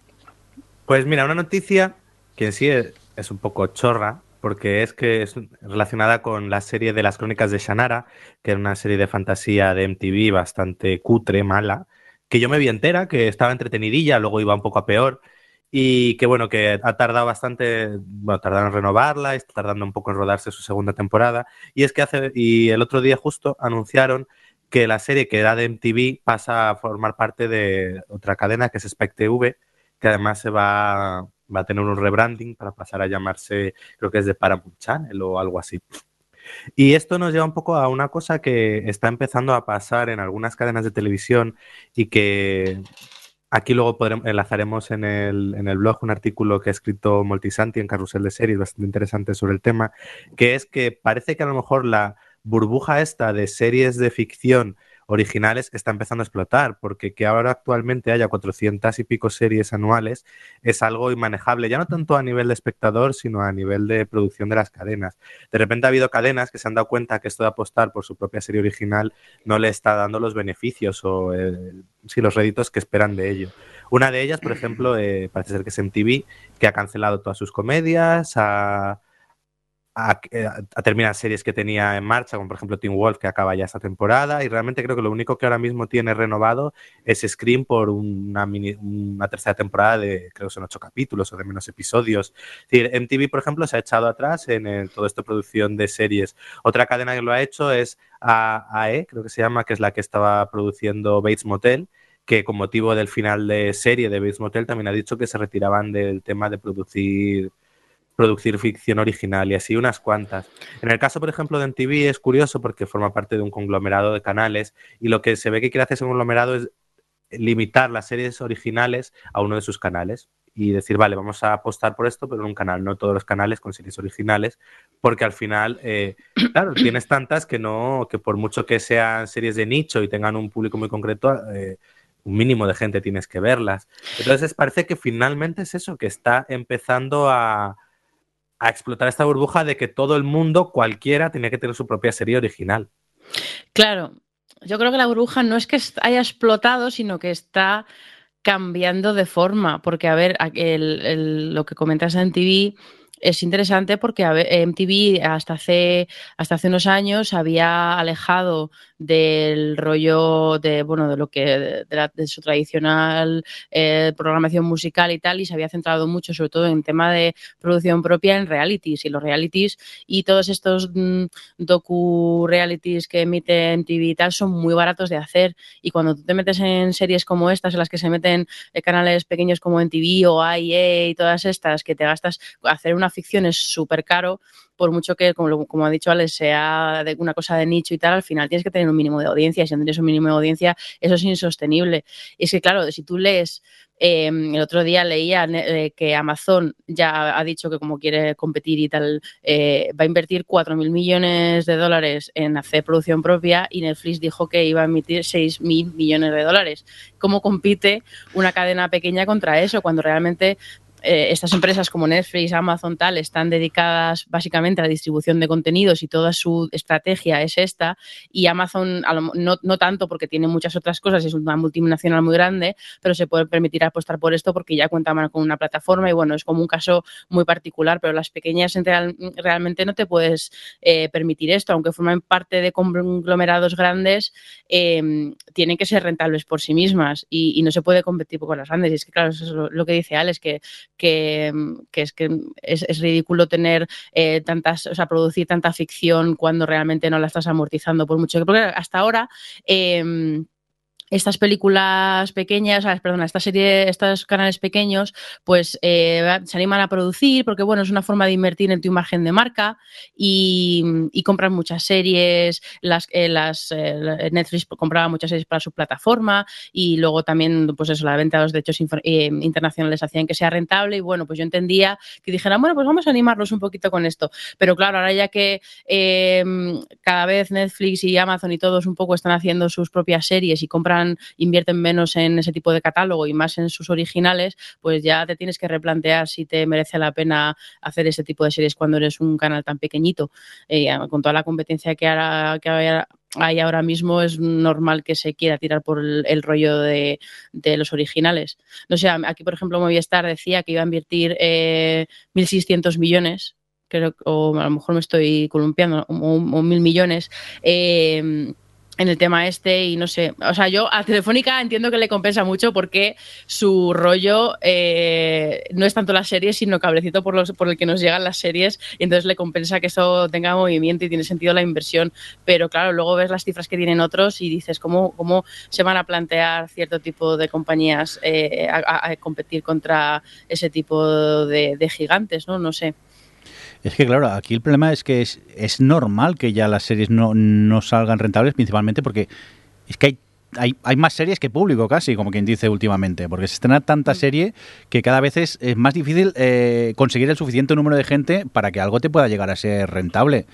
Pues mira, una noticia que en sí es, es un poco chorra, porque es que es relacionada con la serie de las crónicas de Shannara, que era una serie de fantasía de MTV bastante cutre, mala, que yo me vi entera, que estaba entretenidilla, luego iba un poco a peor, y que bueno, que ha tardado bastante, bueno, tardaron en renovarla, está tardando un poco en rodarse su segunda temporada, y es que hace, y el otro día justo anunciaron que la serie que era de MTV pasa a formar parte de otra cadena que es Spec TV, que además se va, va a tener un rebranding para pasar a llamarse, creo que es de Paramount Channel o algo así. Y esto nos lleva un poco a una cosa que está empezando a pasar en algunas cadenas de televisión y que aquí luego podremos, enlazaremos en el, en el blog un artículo que ha escrito Multisanti en Carrusel de Series, bastante interesante sobre el tema, que es que parece que a lo mejor la burbuja esta de series de ficción originales está empezando a explotar, porque que ahora actualmente haya 400 y pico series anuales es algo inmanejable, ya no tanto a nivel de espectador, sino a nivel de producción de las cadenas. De repente ha habido cadenas que se han dado cuenta que esto de apostar por su propia serie original no le está dando los beneficios o eh, los réditos que esperan de ello. Una de ellas, por ejemplo, eh, parece ser que es MTV, que ha cancelado todas sus comedias, ha a, a, terminar series que tenía en marcha, como por ejemplo Teen Wolf, que acaba ya esta temporada, y realmente creo que lo único que ahora mismo tiene renovado es Scream por una, mini, una tercera temporada de, creo que son ocho capítulos o de menos episodios. Es decir, MTV, por ejemplo, se ha echado atrás en el, toda esta producción de series. Otra cadena que lo ha hecho es AE, creo que se llama, que es la que estaba produciendo Bates Motel, que con motivo del final de serie de Bates Motel también ha dicho que se retiraban del tema de producir producir ficción original y así unas cuantas. En el caso, por ejemplo, de MTV es curioso porque forma parte de un conglomerado de canales y lo que se ve que quiere hacer ese conglomerado es limitar las series originales a uno de sus canales y decir, vale, vamos a apostar por esto, pero en un canal, no todos los canales con series originales, porque al final, eh, claro, tienes tantas que no, que por mucho que sean series de nicho y tengan un público muy concreto, eh, un mínimo de gente tienes que verlas. Entonces parece que finalmente es eso, que está empezando a, a explotar esta burbuja de que todo el mundo, cualquiera, tiene que tener su propia serie original. Claro, yo creo que la burbuja no es que haya explotado, sino que está cambiando de forma, porque a ver, lo que comentas en TV es interesante porque MTV hasta hace, hasta hace unos años había alejado del rollo de, bueno, de lo que, de, la, de su tradicional eh, programación musical y tal, y se había centrado mucho, sobre todo en tema de producción propia en realities, y los realities y todos estos mm, docu-realities que emite MTV y tal son muy baratos de hacer, y cuando tú te metes en series como estas, en las que se meten eh, canales pequeños como MTV o AIE y todas estas, que te gastas, hacer una ficción es súper caro, por mucho que, como, como ha dicho Alex, sea de una cosa de nicho y tal, al final tienes que tener un mínimo de audiencia y si no tienes un mínimo de audiencia, eso es insostenible. Y es que, claro, si tú lees, eh, el otro día leía eh, que Amazon ya ha dicho que como quiere competir y tal, eh, va a invertir 4.000 millones de dólares en hacer producción propia y Netflix dijo que iba a emitir 6.000 millones de dólares. ¿Cómo compite una cadena pequeña contra eso cuando realmente eh, estas empresas como Netflix, Amazon, tal, están dedicadas básicamente a la distribución de contenidos y toda su estrategia es esta. Y Amazon, no, no tanto porque tiene muchas otras cosas, es una multinacional muy grande, pero se puede permitir apostar por esto porque ya cuenta con una plataforma y bueno, es como un caso muy particular, pero las pequeñas real, realmente no te puedes eh, permitir esto, aunque formen parte de conglomerados grandes, eh, tienen que ser rentables por sí mismas y, y, no se puede competir con las grandes. Y es que, claro, eso es lo, lo que dice Alex, que que, es que es, es ridículo tener eh, tantas, o sea, producir tanta ficción cuando realmente no la estás amortizando por mucho. Porque hasta ahora. Eh, estas películas pequeñas, perdón, esta serie, estos canales pequeños, pues eh, se animan a producir porque, bueno, es una forma de invertir en tu imagen de marca y, compran muchas series, las, eh, las eh, Netflix compraba muchas series para su plataforma y luego también, pues eso, la venta de los derechos internacionales hacían que sea rentable y, bueno, pues yo entendía que dijeran, bueno, pues vamos a animarlos un poquito con esto, pero claro, ahora ya que cada vez Netflix y Amazon y todos un poco están haciendo sus propias series y compran invierten menos en ese tipo de catálogo y más en sus originales, pues ya te tienes que replantear si te merece la pena hacer ese tipo de series cuando eres un canal tan pequeñito. Eh, con toda la competencia que, que hay ahora mismo es normal que se quiera tirar por el, rollo de, los originales. No sé, aquí por ejemplo Movistar decía que iba a invertir eh, 1.600 millones, creo, o a lo mejor me estoy columpiando, o, mil millones. Eh, en el tema este y no sé, o sea, yo a Telefónica entiendo que le compensa mucho porque su rollo eh, no es tanto las series, sino cablecito por, los, por el que nos llegan las series y entonces le compensa que eso tenga movimiento y tiene sentido la inversión, pero claro, luego ves las cifras que tienen otros y dices cómo, cómo se van a plantear cierto tipo de compañías eh, a, competir contra ese tipo de, de gigantes, ¿no? No sé. Es que claro, aquí el problema es que es, es normal que ya las series no, no salgan rentables, principalmente porque es que hay hay, hay, más series que público casi, como quien dice últimamente, porque se estrena tanta mm. serie que cada vez es, más difícil eh, conseguir el suficiente número de gente para que algo te pueda llegar a ser rentable.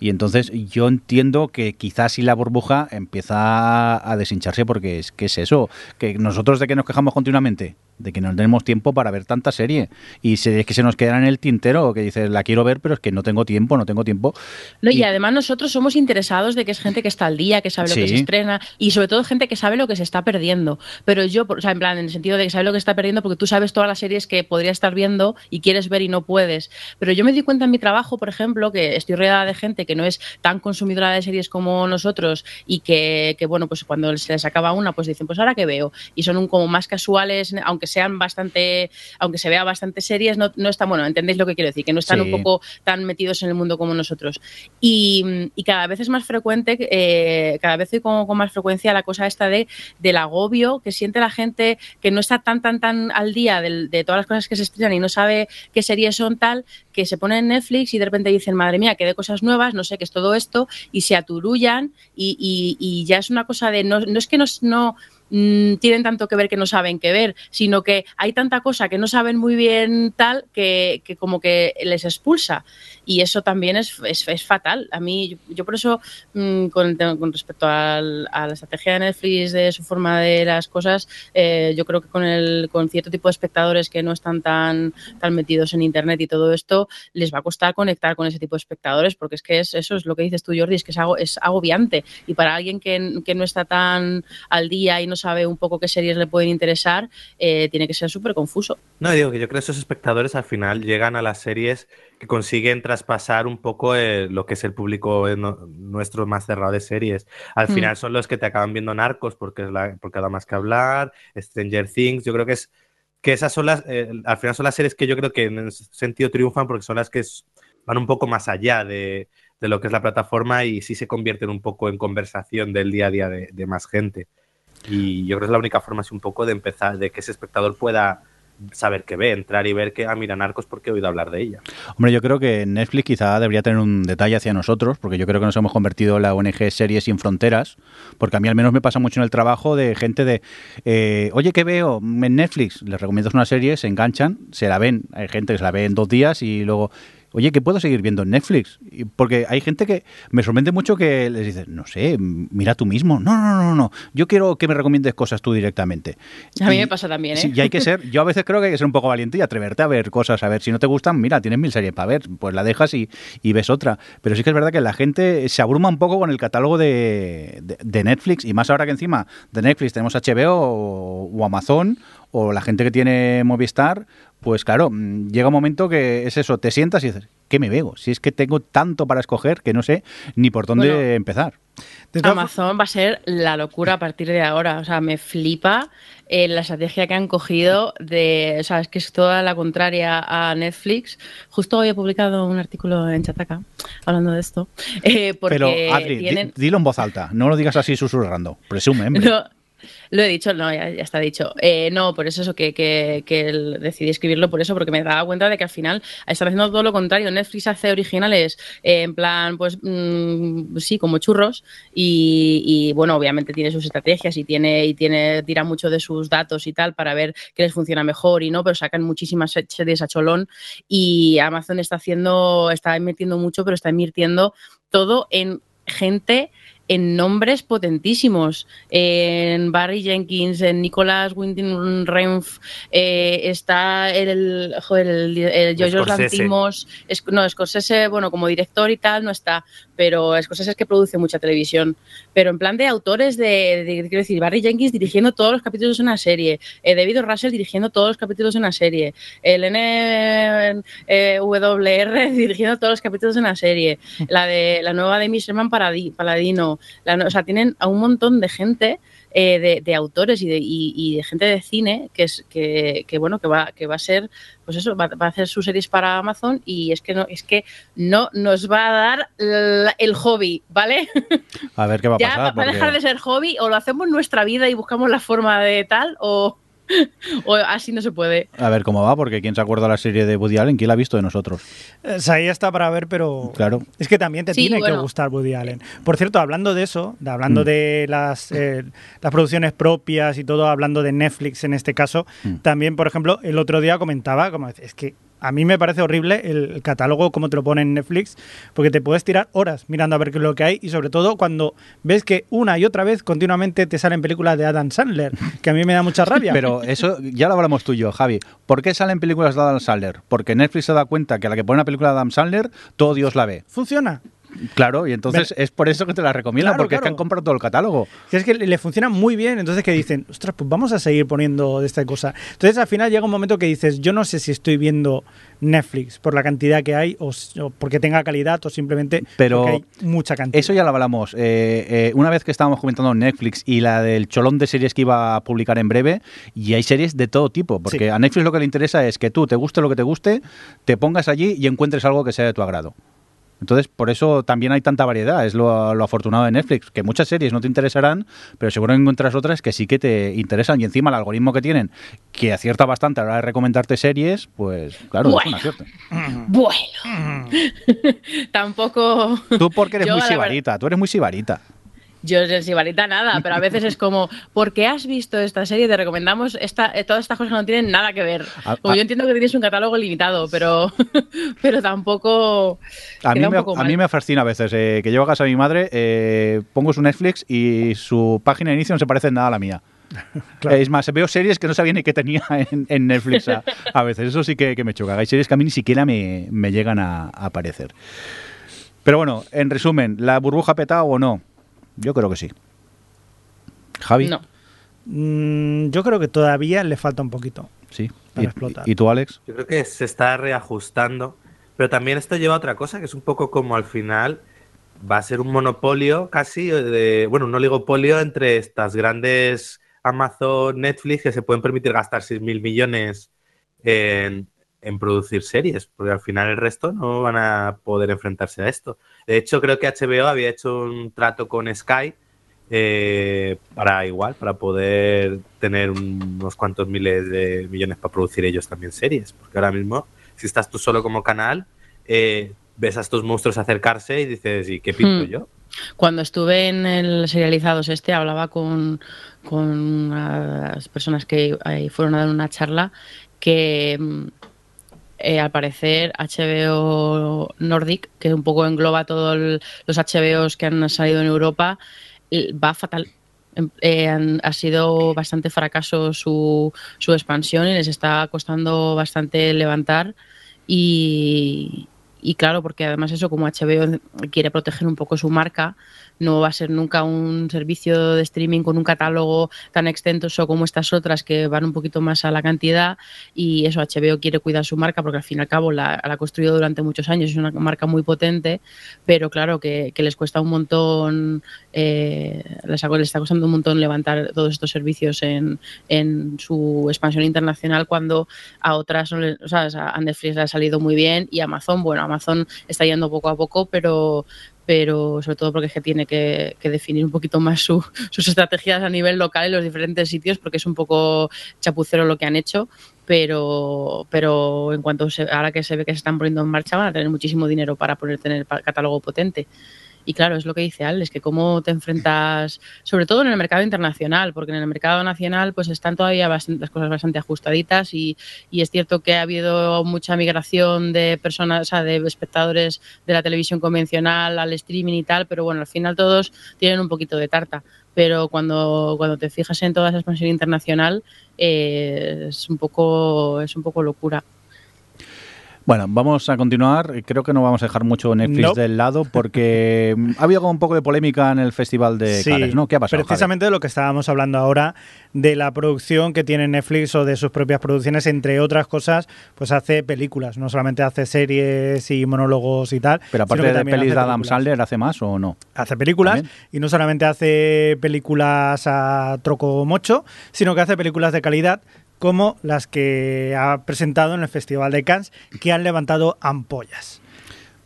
Y entonces yo entiendo que quizás si la burbuja empieza a deshincharse porque es que es eso, que nosotros de que nos quejamos continuamente, de que no tenemos tiempo para ver tanta serie y series que se nos quedan en el tintero, que dices, la quiero ver, pero es que no tengo tiempo, no tengo tiempo. No, y, además nosotros somos interesados de que es gente que está al día, que sabe lo que se estrena y sobre todo gente que sabe lo que se está perdiendo. Pero yo, o sea, en plan, en el sentido de que sabe lo que está perdiendo porque tú sabes todas las series que podrías estar viendo y quieres ver y no puedes. Pero yo me di cuenta en mi trabajo, por ejemplo, que estoy rodeada de gente que no es tan consumidora de series como nosotros y que, bueno, pues cuando se les acaba una, pues dicen, pues ahora que veo. Y son un, como más casuales, aunque sean bastante, aunque se vea bastante series, no, no están, bueno, entendéis lo que quiero decir, que no están un poco tan metidos en el mundo como nosotros. Y, cada vez es más frecuente, eh, cada vez con, con más frecuencia la cosa esta de, del agobio que siente la gente que no está tan, tan, tan al día de, de todas las cosas que se estrenan y no sabe qué series son tal, que se pone en Netflix y de repente dicen, madre mía, que de cosas nuevas, no sé qué es todo esto, y se aturullan y, y, ya es una cosa de, no, no es que no, no Mm, tienen tanto que ver que no saben qué ver, sino que hay tanta cosa que no saben muy bien tal que, como que les expulsa. Y eso también es, es, fatal. A mí, yo, por eso, mm, con, con, respecto a la estrategia de Netflix, de su forma de las cosas, eh, yo creo que con, el, con cierto tipo de espectadores que no están tan, tan metidos en Internet y todo esto, les va a costar conectar con ese tipo de espectadores, porque es que es, eso es lo que dices tú, Jordi, es que es, es agobiante. Y para alguien que, que no está tan al día y no sabe un poco qué series le pueden interesar, eh, tiene que ser súper confuso. No, digo que yo creo que esos espectadores al final llegan a las series que consiguen traspasar un poco eh, lo que es el público eh, nuestro más cerrado de series. Al mm. final son los que te acaban viendo narcos porque, es la, porque da más que hablar, Stranger Things, yo creo que es que esas son las, al final son las series que yo creo que en ese sentido triunfan porque son las que van un poco más allá de, de, lo que es la plataforma y sí se convierten un poco en conversación del día a día de, de más gente. Y yo creo que es la única forma así un poco de empezar, de que ese espectador pueda saber qué ve, entrar y ver que, ah, mira, Narcos porque he oído hablar de ella. Hombre, yo creo que Netflix quizá debería tener un detalle hacia nosotros, porque yo creo que nos hemos convertido en la ONG Series Sin Fronteras, porque a mí al menos me pasa mucho en el trabajo de gente de, eh, oye, ¿qué veo en Netflix? Les recomiendo una serie, se enganchan, se la ven, hay gente que se la ve en dos días y luego oye, ¿qué puedo seguir viendo en Netflix? Porque hay gente que me sorprende mucho que les dice, no sé, mira tú mismo. No, no, no, no, yo quiero que me recomiendes cosas tú directamente. A mí me pasa también, ¿eh? Sí, y hay que ser, yo a veces creo que hay que ser un poco valiente y atreverte a ver cosas, a ver, si no te gustan, mira, tienes mil series para ver, pues la dejas y, ves otra. Pero sí que es verdad que la gente se abruma un poco con el catálogo de, Netflix y más ahora que encima de Netflix tenemos HBO o Amazon o la gente que tiene Movistar, pues claro, mm, llega un momento que es eso, te sientas y dices, ¿qué me veo? Si es que tengo tanto para escoger que no sé ni por dónde empezar. Amazon va a ser la locura a partir de ahora. O sea, me flipa eh, la estrategia que han cogido de, o sea, es que es toda la contraria a Netflix. Justo hoy he publicado un artículo en Chataca hablando de esto. Eh, Pero, Adri, dilo en voz alta, no lo digas así susurrando. Presume, Lo he dicho, no, ya, está dicho. Eh, no, por eso, eso que, que, que decidí escribirlo por eso, porque me daba cuenta de que al final están haciendo todo lo contrario. Netflix hace originales eh, en plan, pues mm, sí, como churros, y, bueno, obviamente tiene sus estrategias y tiene, y tiene, tira mucho de sus datos y tal para ver qué les funciona mejor y no, pero sacan muchísimas series a cholón y Amazon está haciendo, está invirtiendo mucho, pero está invirtiendo todo en gente en nombres potentísimos. En Barry Jenkins, en Nicolas Winding Renf, eh, está el, joder, el, el Jojo Lantimos. No, Scorsese, bueno, como director y tal, no está, pero Scorsese es que produce mucha televisión. Pero en plan de autores de, quiero decir, Barry Jenkins dirigiendo todos los capítulos de una serie, eh, David Russell dirigiendo todos los capítulos de una serie, el NWR eh, dirigiendo todos los capítulos de una serie, la de la nueva de Miss Paladino, o sea, tienen a un montón de gente, eh, de, autores y de, y, de, gente de cine que es que, bueno que va que va a ser pues eso va, a hacer sus series para Amazon y es que no es que no nos va a dar el, hobby vale a ver qué va a ya pasar va, a dejar de ser hobby o lo hacemos en nuestra vida y buscamos la forma de tal o o así no se puede. A ver cómo va, porque ¿quién se acuerda de la serie de Woody Allen? ¿Quién la ha visto de nosotros? ahí está para ver, pero claro. es que también te tiene que gustar Woody Allen. Por cierto, hablando de eso, de, hablando mm. de las, eh, las producciones propias y todo, hablando de Netflix en este caso, mm. también, por ejemplo, el otro día comentaba, como es que a mí me parece horrible el catálogo como te lo pone en Netflix, porque te puedes tirar horas mirando a ver qué es lo que hay y sobre todo cuando ves que una y otra vez continuamente te salen películas de Adam Sandler, que a mí me da mucha rabia. Pero eso ya lo hablamos tú y yo, Javi. ¿Por qué salen películas de Adam Sandler? Porque Netflix se da cuenta que a la que pone una película de Adam Sandler, todo Dios la ve. Funciona. Claro, y entonces es por eso que te la recomiendo, porque es que han comprado todo el catálogo. es que le funciona muy bien, entonces que dicen, ostras, pues vamos a seguir poniendo esta cosa. Entonces al final llega un momento que dices, yo no sé si estoy viendo Netflix por la cantidad que hay o, porque tenga calidad o simplemente Pero porque hay mucha cantidad. Eso ya lo hablamos. Eh, eh, una vez que estábamos comentando Netflix y la del cholón de series que iba a publicar en breve, y hay series de todo tipo, porque a Netflix lo que le interesa es que tú te guste lo que te guste, te pongas allí y encuentres algo que sea de tu agrado. Entonces, por eso también hay tanta variedad. Es lo, afortunado de Netflix, que muchas series no te interesarán, pero seguro que encuentras otras que sí que te interesan. Y encima el algoritmo que tienen, que acierta bastante a la hora de recomendarte series, pues claro, es una suerte. Bueno, tampoco... Tú porque eres muy sibarita, tú eres muy sibarita. Yo no sé varita nada, pero a veces es como, ¿por qué has visto esta serie? Te recomendamos esta, eh, todas estas cosas que no tienen nada que ver. Como yo entiendo que tienes un catálogo limitado, pero, pero tampoco. A mí, me, a mí me fascina a veces eh, que llevo a casa a mi madre, eh, pongo su Netflix y su página de inicio no se parece en nada a la mía. Es más, veo series que no sabía ni que tenía en, Netflix a, veces. Eso sí que, me choca. Hay series que a mí ni siquiera me, llegan a, aparecer. Pero bueno, en resumen, ¿la burbuja petado o no? Yo creo que sí. Javi. No. Mm, yo creo que todavía le falta un poquito. Sí. Para ¿Y, explotar. ¿Y tú, Alex? Yo creo que se está reajustando. Pero también esto lleva a otra cosa, que es un poco como al final va a ser un monopolio casi, de, bueno, un oligopolio entre estas grandes Amazon, Netflix, que se pueden permitir gastar 6 mil millones en, en producir series, porque al final el resto no van a poder enfrentarse a esto. De hecho, creo que HBO había hecho un trato con Sky eh, para igual, para poder tener unos cuantos miles de millones para producir ellos también series. Porque ahora mismo, si estás tú solo como canal, eh, ves a estos monstruos acercarse y dices, ¿y qué pinto hmm. yo? Cuando estuve en el Serializados este, hablaba con, con las personas que fueron a dar una charla que mm, eh, al parecer HBO Nordic, que un poco engloba todos los HBOs que han salido en Europa, va fatal. Em, eh, ha sido bastante fracaso su, su expansión y les está costando bastante levantar. Y, y claro, porque además eso como HBO quiere proteger un poco su marca, no va a ser nunca un servicio de streaming con un catálogo tan extenso como estas otras que van un poquito más a la cantidad. Y eso HBO quiere cuidar su marca porque al fin y al cabo la, ha construido durante muchos años, es una marca muy potente, pero claro que, les cuesta un montón, eh, les, está costando un montón levantar todos estos servicios en, su expansión internacional cuando a otras, o sea, a Netflix le ha salido muy bien y Amazon, bueno, Amazon está yendo poco a poco, pero, pero sobre todo porque es que tiene que, definir un poquito más sus estrategias a nivel local en los diferentes sitios, porque es un poco chapucero lo que han hecho, pero, pero en cuanto se, ahora que se ve que se están poniendo en marcha van a tener muchísimo dinero para poder tener catálogo potente. Y claro, es lo que dice Al, es que cómo te enfrentas, sobre todo en el mercado internacional, porque en el mercado nacional pues están todavía las cosas bastante ajustaditas y, y, es cierto que ha habido mucha migración de personas, o sea, de espectadores de la televisión convencional al streaming y tal, pero bueno, al final todos tienen un poquito de tarta. Pero cuando, cuando te fijas en toda esa expansión internacional, eh, es un poco, es un poco locura. Bueno, vamos a continuar. Creo que no vamos a dejar mucho Netflix del lado porque ha habido como un poco de polémica en el Festival de Cannes, ¿no? ¿Qué ha pasado? Precisamente de lo que estábamos hablando ahora, de la producción que tiene Netflix o de sus propias producciones, entre otras cosas, pues hace películas, no solamente hace series y monólogos y tal. Pero aparte de pelis de Adam Sandler, ¿hace más o no? Hace películas y no solamente hace películas a troco mocho, sino que hace películas de calidad como las que ha presentado en el Festival de Cannes, que han levantado ampollas.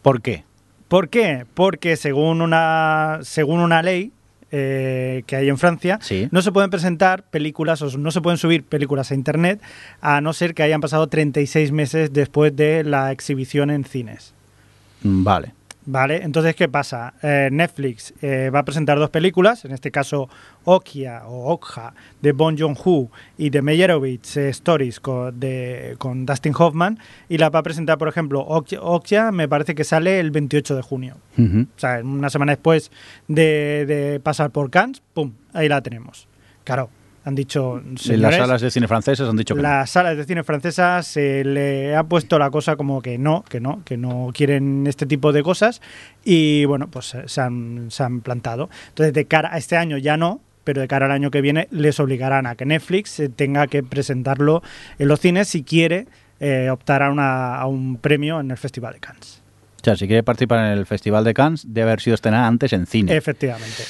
¿Por qué? ¿Por qué? Porque según una, según una ley eh, que hay en Francia, no se pueden presentar películas o no se pueden subir películas a Internet a no ser que hayan pasado 36 meses después de la exhibición en cines. Vale. Vale, entonces, ¿qué pasa? Eh, Netflix eh, va a presentar dos películas, en este caso Okia o Okja de Bon Joon-ho y de Meyerowitz eh, Stories con, de, con Dustin Hoffman, y la va a presentar, por ejemplo, Okja, me parece que sale el 28 de junio. O sea, una semana después de, de pasar por Cannes, ¡pum! Ahí la tenemos. Claro, han dicho. en las salas de cine francesas han dicho que Las salas de cine francesas se le ha puesto la cosa como que no, que no, que no quieren este tipo de cosas y bueno, pues se han, se han plantado. Entonces, de cara a este año ya no, pero de cara al año que viene les obligarán a que Netflix tenga que presentarlo en los cines si quiere eh, optar a, una, a un premio en el Festival de Cannes. O sea, si quiere participar en el Festival de Cannes, debe haber sido estrenada antes en cine. Efectivamente.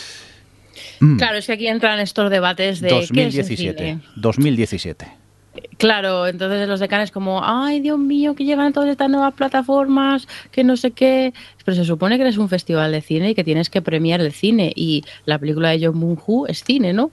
Mm. Claro, es que aquí entran estos debates de 2017. 2017. Claro, entonces los decanes como, ay Dios mío, que llegan todas estas nuevas plataformas, que no sé qué. Pero se supone que eres un festival de cine y que tienes que premiar el cine. Y la película de John Moon es cine, ¿no?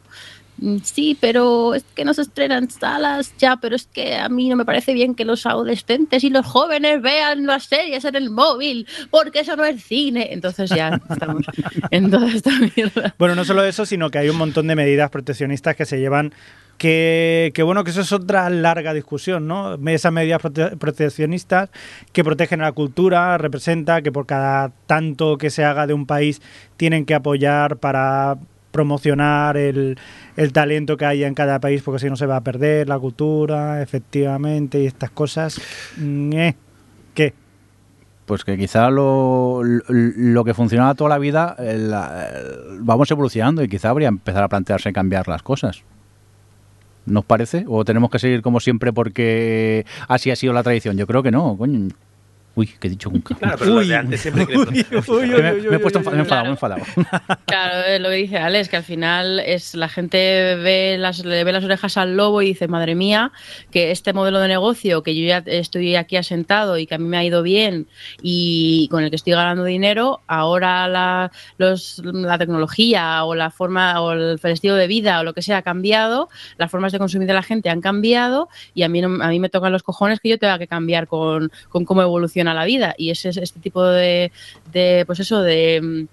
Mm, sí, pero es que no se estrenan salas ya, pero es que a mí no me parece bien que los adolescentes y los jóvenes vean las series en el móvil, porque eso no es cine. Entonces ya estamos en toda esta mierda. Bueno, no solo eso, sino que hay un montón de medidas proteccionistas que se llevan que, bueno, que eso es otra larga discusión, ¿no? Esas medidas proteccionistas que protegen a la cultura, representa que por cada tanto que se haga de un país tienen que apoyar para promocionar el, el talento que haya en cada país, porque si no se va a perder la cultura, efectivamente, y estas cosas. Mm, eh, ¿Qué? Pues que quizá lo, lo, que funcionaba toda la vida vamos evolucionando y quizá habría empezar a plantearse cambiar las cosas. ¿Nos parece? ¿O tenemos que seguir como siempre porque así ha sido la tradición? Yo creo que no, coño. Uy, que he dicho nunca. Claro, pero uy, de antes siempre uy, uy, me, he puesto enfadado, me enfadado. Claro, eh, lo que dice Alex, que al final es la gente ve las, le ve las orejas al lobo y dice, madre mía, que este modelo de negocio que yo ya estoy aquí asentado y que a mí me ha ido bien y con el que estoy ganando dinero, ahora la, los, la tecnología o la forma o el estilo de vida o lo que sea ha cambiado, las formas de consumir de la gente han cambiado y a mí, no, a mí me tocan los cojones que yo tenga que cambiar con, con cómo evoluciona a la vida. Y es este tipo de, de pues eso, de,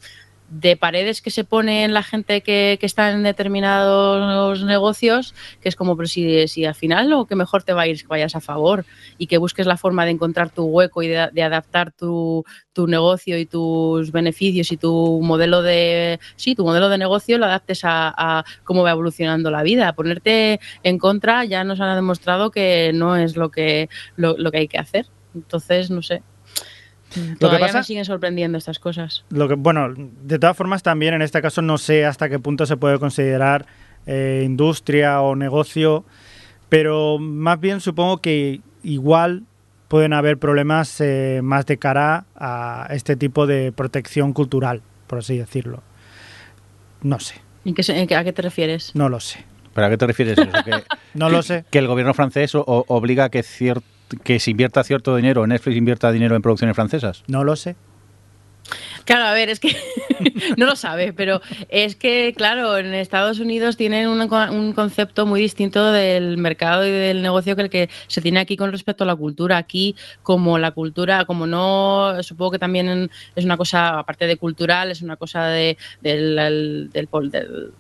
de paredes que se ponen la gente que, que, está en determinados negocios, que es como, pero si, si al final lo que mejor te va a ir es que vayas a favor y que busques la forma de encontrar tu hueco y de, adaptar tu, tu, negocio y tus beneficios y tu modelo de, sí, tu modelo de negocio lo adaptes a, a cómo va evolucionando la vida. Ponerte en contra ya nos han demostrado que no es lo que, lo, lo que hay que hacer. Entonces, no sé. Todavía lo que pasa, me siguen sorprendiendo estas cosas. Lo que, bueno, de todas formas, también en este caso no sé hasta qué punto se puede considerar eh, industria o negocio, pero más bien supongo que igual pueden haber problemas eh, más de cara a este tipo de protección cultural, por así decirlo. No sé. ¿A qué te refieres? No lo sé. ¿Pero a qué te refieres? no lo sé. Que el gobierno francés obliga a que cierto que se invierta cierto dinero, Netflix invierta dinero en producciones francesas? No lo sé. Claro, a ver, es que no lo sabe, pero es que, claro, en Estados Unidos tienen un, un, concepto muy distinto del mercado y del negocio que el que se tiene aquí con respecto a la cultura. Aquí, como la cultura, como no, supongo que también es una cosa, aparte de cultural, es una cosa de, del, del,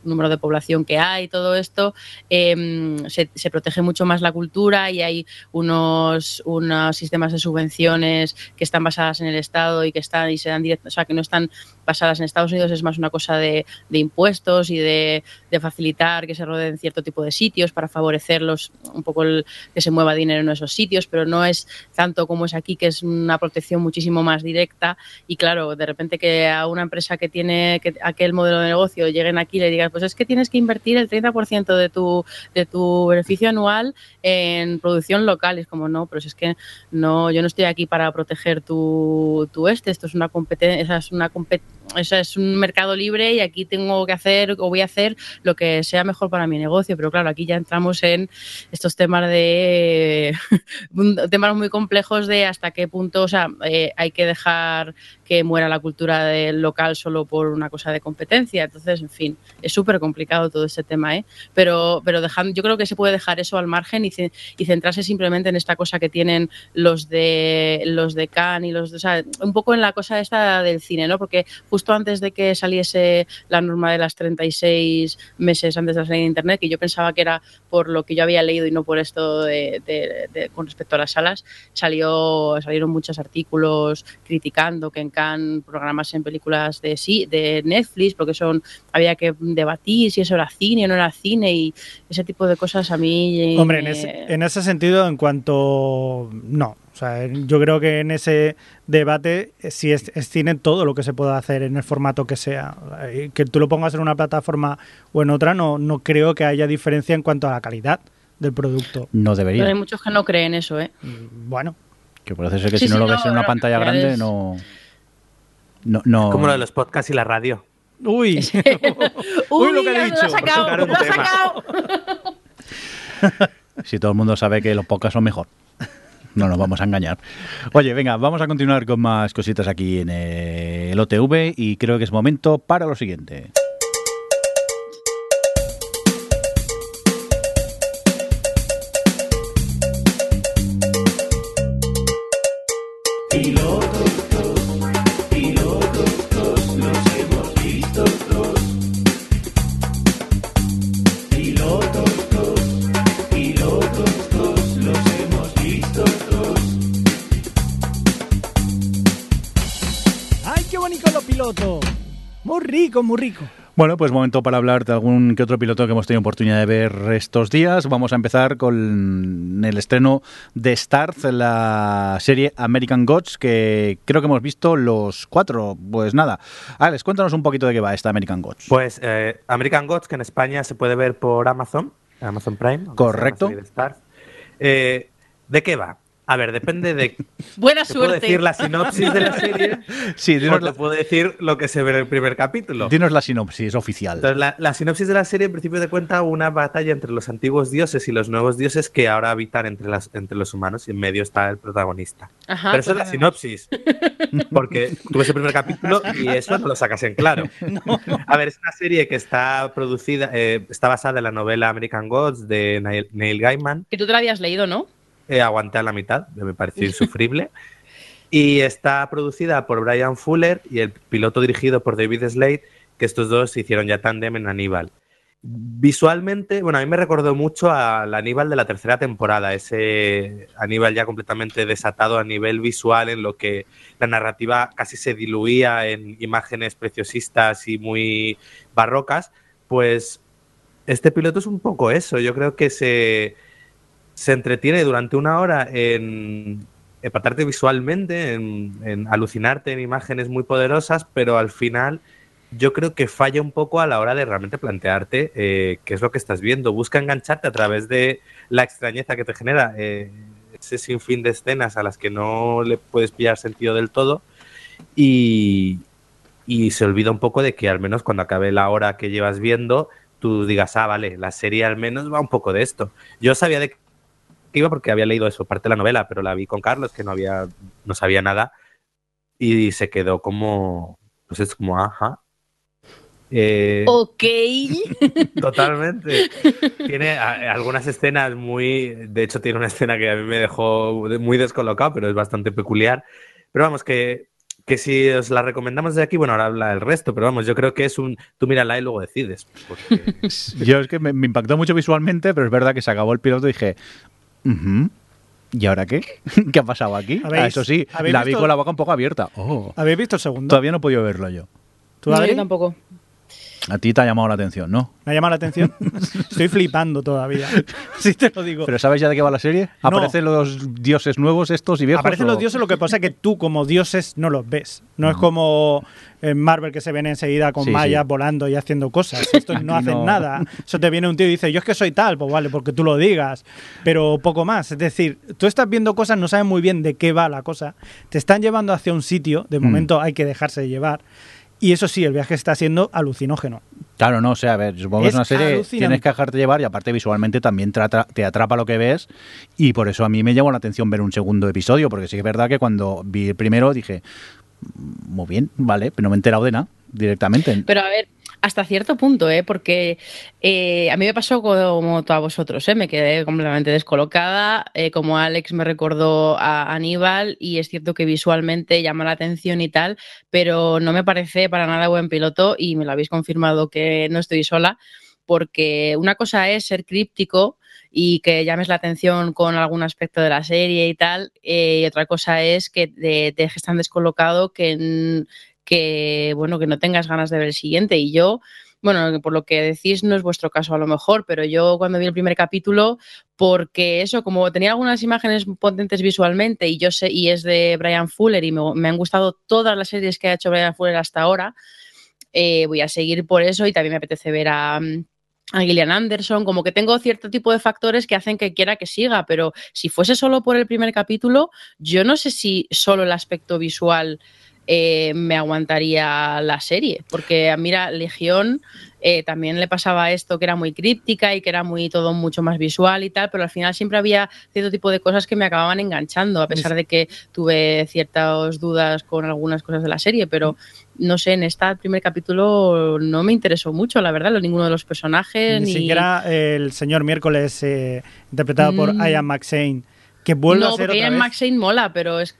número de población que hay, todo esto, eh, se, se, protege mucho más la cultura y hay unos, unos sistemas de subvenciones que están basadas en el Estado y que están y se dan directo, no están basadas en Estados Unidos, es más una cosa de, de impuestos y de, facilitar que se rodeen cierto tipo de sitios para favorecerlos, un poco el, que se mueva dinero en esos sitios, pero no es tanto como es aquí, que es una protección muchísimo más directa. Y claro, de repente que a una empresa que tiene que, aquel modelo de negocio lleguen aquí y le digan, pues es que tienes que invertir el 30% de tu, de tu beneficio anual en producción local. Es como, no, pero es que no, yo no estoy aquí para proteger tu, tu este, esto es una competencia, es una competencia eso es un mercado libre y aquí tengo que hacer o voy a hacer lo que sea mejor para mi negocio. Pero claro, aquí ya entramos en estos temas de temas muy complejos de hasta qué punto, o sea, eh, hay que dejar que muera la cultura del local solo por una cosa de competencia. Entonces, en fin, es súper complicado todo este tema, ¿eh? Pero, pero dejando, yo creo que se puede dejar eso al margen y, y, centrarse simplemente en esta cosa que tienen los de los de Cannes y los de, o sea, un poco en la cosa esta del cine, ¿no? Porque justo antes de que saliese la norma de las 36 meses antes de la salida de internet, que yo pensaba que era por lo que yo había leído y no por esto de, con respecto a las salas, salió, salieron muchos artículos criticando que en Programas en películas de sí, de Netflix, porque son había que debatir si eso era cine o no era cine y ese tipo de cosas a mí. Hombre, en, ese, en ese sentido, en cuanto no, o sea, yo creo que en ese debate si es, es, cine todo lo que se pueda hacer en el formato que sea. Que tú lo pongas en una plataforma o en otra, no, no creo que haya diferencia en cuanto a la calidad del producto. No debería. Pero hay muchos que no creen eso, ¿eh? Bueno. Que parece ser que sí, si no sí, lo ves no, en una no, pantalla grande, es... no, no, no. Es como lo de los podcasts y la radio. Uy, uy, lo que he dicho. Lo ha sacado, lo ha sacado. si todo el mundo sabe que los podcasts son mejor. No nos vamos a engañar. Oye, venga, vamos a continuar con más cositas aquí en el OTV y creo que es momento para lo siguiente. Pilotos rico, muy rico. Bueno, pues momento para hablar de algún que otro piloto que hemos tenido oportunidad de ver estos días. Vamos a empezar con el estreno de Starz, la serie American Gods, que creo que hemos visto los cuatro. Pues nada, Alex, cuéntanos un poquito de qué va esta American Gods. Pues eh, American Gods, que en España se puede ver por Amazon, Amazon Prime. Correcto. De, eh, ¿De qué va? A ver, depende de. Buena ¿te suerte. puedo decir la sinopsis de la serie? sí, dinos la... te puedo decir lo que se ve en el primer capítulo. Dinos la sinopsis oficial. Entonces, la, la, sinopsis de la serie, en principio, te cuenta una batalla entre los antiguos dioses y los nuevos dioses que ahora habitan entre, las, entre los humanos y en medio está el protagonista. Ajá, Pero eso es la sinopsis. Porque tú ves el primer capítulo y eso no lo sacas en claro. No. A ver, es una serie que está producida, eh, está basada en la novela American Gods de Neil, Neil Gaiman. Que tú te la habías leído, ¿no? Eh, aguanté a la mitad, me pareció insufrible. y está producida por Brian Fuller y el piloto dirigido por David Slade, que estos dos hicieron ya tándem en Aníbal. Visualmente, bueno, a mí me recordó mucho al Aníbal de la tercera temporada, ese Aníbal ya completamente desatado a nivel visual, en lo que la narrativa casi se diluía en imágenes preciosistas y muy barrocas, pues este piloto es un poco eso, yo creo que se, se entretiene durante una hora en empatarte visualmente, en, alucinarte en imágenes muy poderosas, pero al final yo creo que falla un poco a la hora de realmente plantearte eh, qué es lo que estás viendo. Busca engancharte a través de la extrañeza que te genera eh, ese sinfín de escenas a las que no le puedes pillar sentido del todo y, y se olvida un poco de que al menos cuando acabe la hora que llevas viendo, tú digas, ah, vale, la serie al menos va un poco de esto. Yo sabía de que iba porque había leído eso, parte de la novela, pero la vi con Carlos, que no había, no sabía nada, y se quedó como, pues es como, ajá. Eh, Ok. Totalmente. Tiene a- algunas escenas muy. De hecho, tiene una escena que a mí me dejó de- muy descolocado, pero es bastante peculiar. Pero vamos, que, que si os la recomendamos de aquí, bueno, ahora habla el resto, pero vamos, yo creo que es un. Tú mírala y luego decides. porque- Yo es que me, me impactó mucho visualmente, pero es verdad que se acabó el piloto y dije, "Ujú, ¿y ahora qué? ¿Qué ha pasado aquí? ¿Habéis- Ah, eso sí, habéis la vi visto- con la boca un poco abierta. Oh, ¿Habéis visto el segundo? todavía no he podido verlo yo. ¿Tú, No, yo tampoco. A ti te ha llamado la atención, ¿no? ¿Me ha llamado la atención? Estoy flipando todavía. Sí te lo digo. ¿Pero sabes ya de qué va la serie? No. ¿Aparecen los dioses nuevos estos y viejos? Aparecen o- los dioses, lo que pasa es que tú como dioses no los ves. No es como en Marvel que se ven enseguida con Sí, mayas sí. volando y haciendo cosas. Estos no hacen no. nada. Eso te viene un tío y dice, yo es que soy tal, pues vale, porque tú lo digas. Pero poco más. Es decir, tú estás viendo cosas, no sabes muy bien de qué va la cosa. Te están llevando hacia un sitio, de Mm. momento hay que dejarse llevar. Y eso sí, el viaje está siendo alucinógeno. Claro, no, o sea, a ver, supongo que es una serie, alucinante. tienes que dejarte llevar y aparte visualmente también te, atra- te atrapa lo que ves y por eso a mí me llamó la atención ver un segundo episodio, porque sí que es verdad que cuando vi el primero dije, "Mm, muy bien, vale, pero no me he enterado de nada directamente. Pero a ver, hasta cierto punto, ¿eh? Porque eh, a mí me pasó como a vosotros, ¿eh? Me quedé completamente descolocada. eh, como Alex me recordó a Aníbal, y es cierto que visualmente llama la atención y tal, pero no me parece para nada buen piloto, y me lo habéis confirmado que no estoy sola, porque una cosa es ser críptico y que llames la atención con algún aspecto de la serie y tal, eh, y otra cosa es que te, te dejes tan descolocado que que bueno que no tengas ganas de ver el siguiente. Y yo bueno por lo que decís no es vuestro caso a lo mejor pero yo cuando vi el primer capítulo porque eso como tenía algunas imágenes potentes visualmente y yo sé y es de Brian Fuller y me, me han gustado todas las series que ha hecho Brian Fuller hasta ahora eh, voy a seguir por eso y también me apetece ver a mm, a Gillian Anderson, como que tengo cierto tipo de factores que hacen que quiera que siga, pero si fuese solo por el primer capítulo, yo no sé si solo el aspecto visual eh, me aguantaría la serie, porque a mira, Legión eh, también le pasaba esto que era muy críptica y que era muy todo mucho más visual y tal, pero al final siempre había cierto tipo de cosas que me acababan enganchando, a pesar de que tuve ciertas dudas con algunas cosas de la serie, pero no sé, en este primer capítulo no me interesó mucho, la verdad, ninguno de los personajes. Ni, Ni, siquiera el señor miércoles eh, interpretado por Mm. Ian McShane, que vuelve no, a ser porque otra Ian. McShane mola, pero es.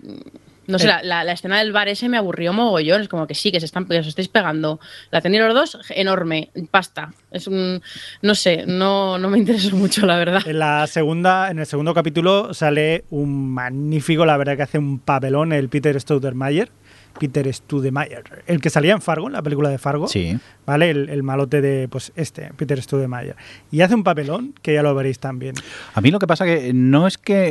No sé, Eh. la, la- la escena del bar ese me aburrió mogollón. Es como que sí, que se están que os estáis pegando. La tenéis los dos, enorme, pasta. Es un. No sé, no, no me interesó mucho, la verdad. En la segunda, en el segundo capítulo sale un magnífico, la verdad que hace un papelón el Peter Staudemeyer. Peter Studemeyer, el que salía en Fargo, en la película de Fargo, Sí. ¿vale? El, el malote de, pues este, Peter Studemeyer. Y hace un papelón que ya lo veréis también. A mí lo que pasa que no es que,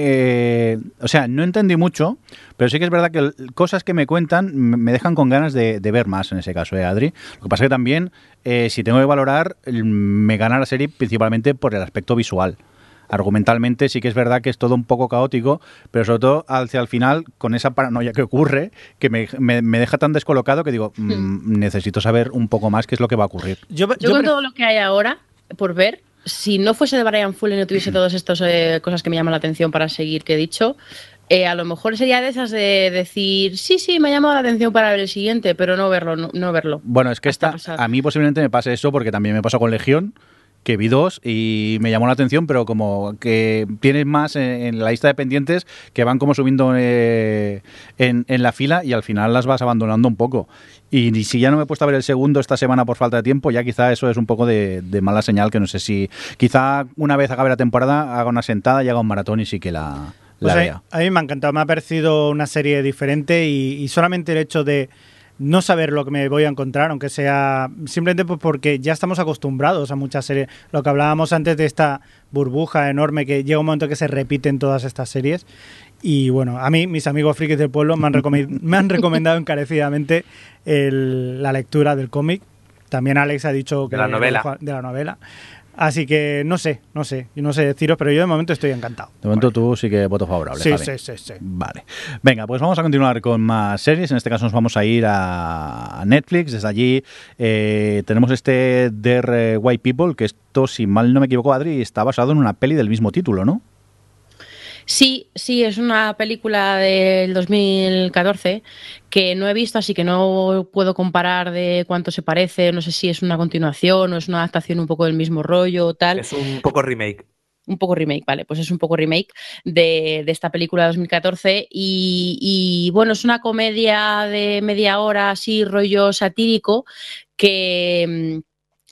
eh, o sea, no entendí mucho, pero sí que es verdad que cosas que me cuentan me dejan con ganas de, de ver más en ese caso, ¿eh, Adri? Lo que pasa que también, eh, si tengo que valorar, me gana la serie principalmente por el aspecto visual. Argumentalmente sí que es verdad que es todo un poco caótico, pero sobre todo hacia el final, con esa paranoia que ocurre, que me, me- me deja tan descolocado que digo, mm, necesito saber un poco más qué es lo que va a ocurrir. Yo, Yo yo con todo lo que hay ahora, por ver, si no fuese de Brian Fuller y no tuviese todas estas eh, cosas que me llaman la atención para seguir que he dicho, eh, a lo mejor sería de esas de decir, sí, sí, me ha llamado la atención para ver el siguiente, pero no verlo, no, no verlo. Bueno, es que esta, pasar. a mí posiblemente me pase eso porque también me pasó con Legión, que vi dos y me llamó la atención, pero como que tienes más en, en la lista de pendientes que van como subiendo eh, en, en la fila y al final las vas abandonando un poco. Y si ya no me he puesto a ver el segundo esta semana por falta de tiempo, ya quizá eso es un poco de, de mala señal, que no sé si quizá una vez acabe la temporada haga una sentada y haga un maratón y sí que la, Pues la a, vea. a mí me ha encantado, me ha parecido una serie diferente y, y solamente el hecho de no saber lo que me voy a encontrar, aunque sea simplemente pues porque ya estamos acostumbrados a muchas series. Lo que hablábamos antes de esta burbuja enorme que llega un momento que se repiten todas estas series. Y bueno, a mí, mis amigos frikis del pueblo me han, recomi- me han recomendado encarecidamente el- la lectura del cómic. También Alex ha dicho que De la novela. de la novela. Así que no sé, no sé, no sé deciros, pero yo de momento estoy encantado. De momento tú sí que voto favorable. Sí, Javi. sí, sí, sí. Vale. Venga, pues vamos a continuar con más series. En este caso nos vamos a ir a Netflix. Desde allí eh, tenemos este The White People, que esto, si mal no me equivoco, Adri, está basado en una peli del mismo título, ¿no? Sí, sí, es una película del 2014 que no he visto, así que no puedo comparar de cuánto se parece, no sé si es una continuación o es una adaptación un poco del mismo rollo o tal. Es un poco remake. Un poco remake, vale, pues es un poco remake de, de esta película de 2014 y, y, bueno, es una comedia de media hora así, rollo satírico que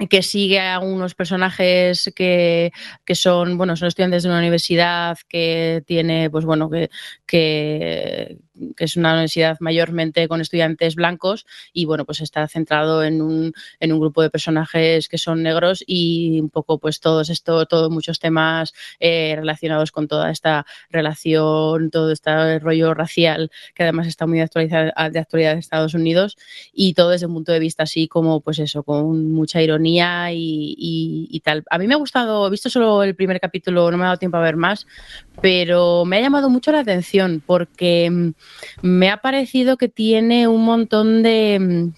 que sigue a unos personajes que, que, son, bueno, son estudiantes de una universidad que tiene, pues bueno, que, que, que, es una universidad mayormente con estudiantes blancos y bueno, pues está centrado en un, en un grupo de personajes que son negros y un poco pues todos esto, todos muchos temas eh, relacionados con toda esta relación, todo este rollo racial que además está muy de actualidad, de actualidad en Estados Unidos y todo desde un punto de vista así como pues eso, con mucha ironía y, y, y, tal. A mí me ha gustado, he visto solo el primer capítulo, no me ha dado tiempo a ver más, pero me ha llamado mucho la atención porque me ha parecido que tiene un montón de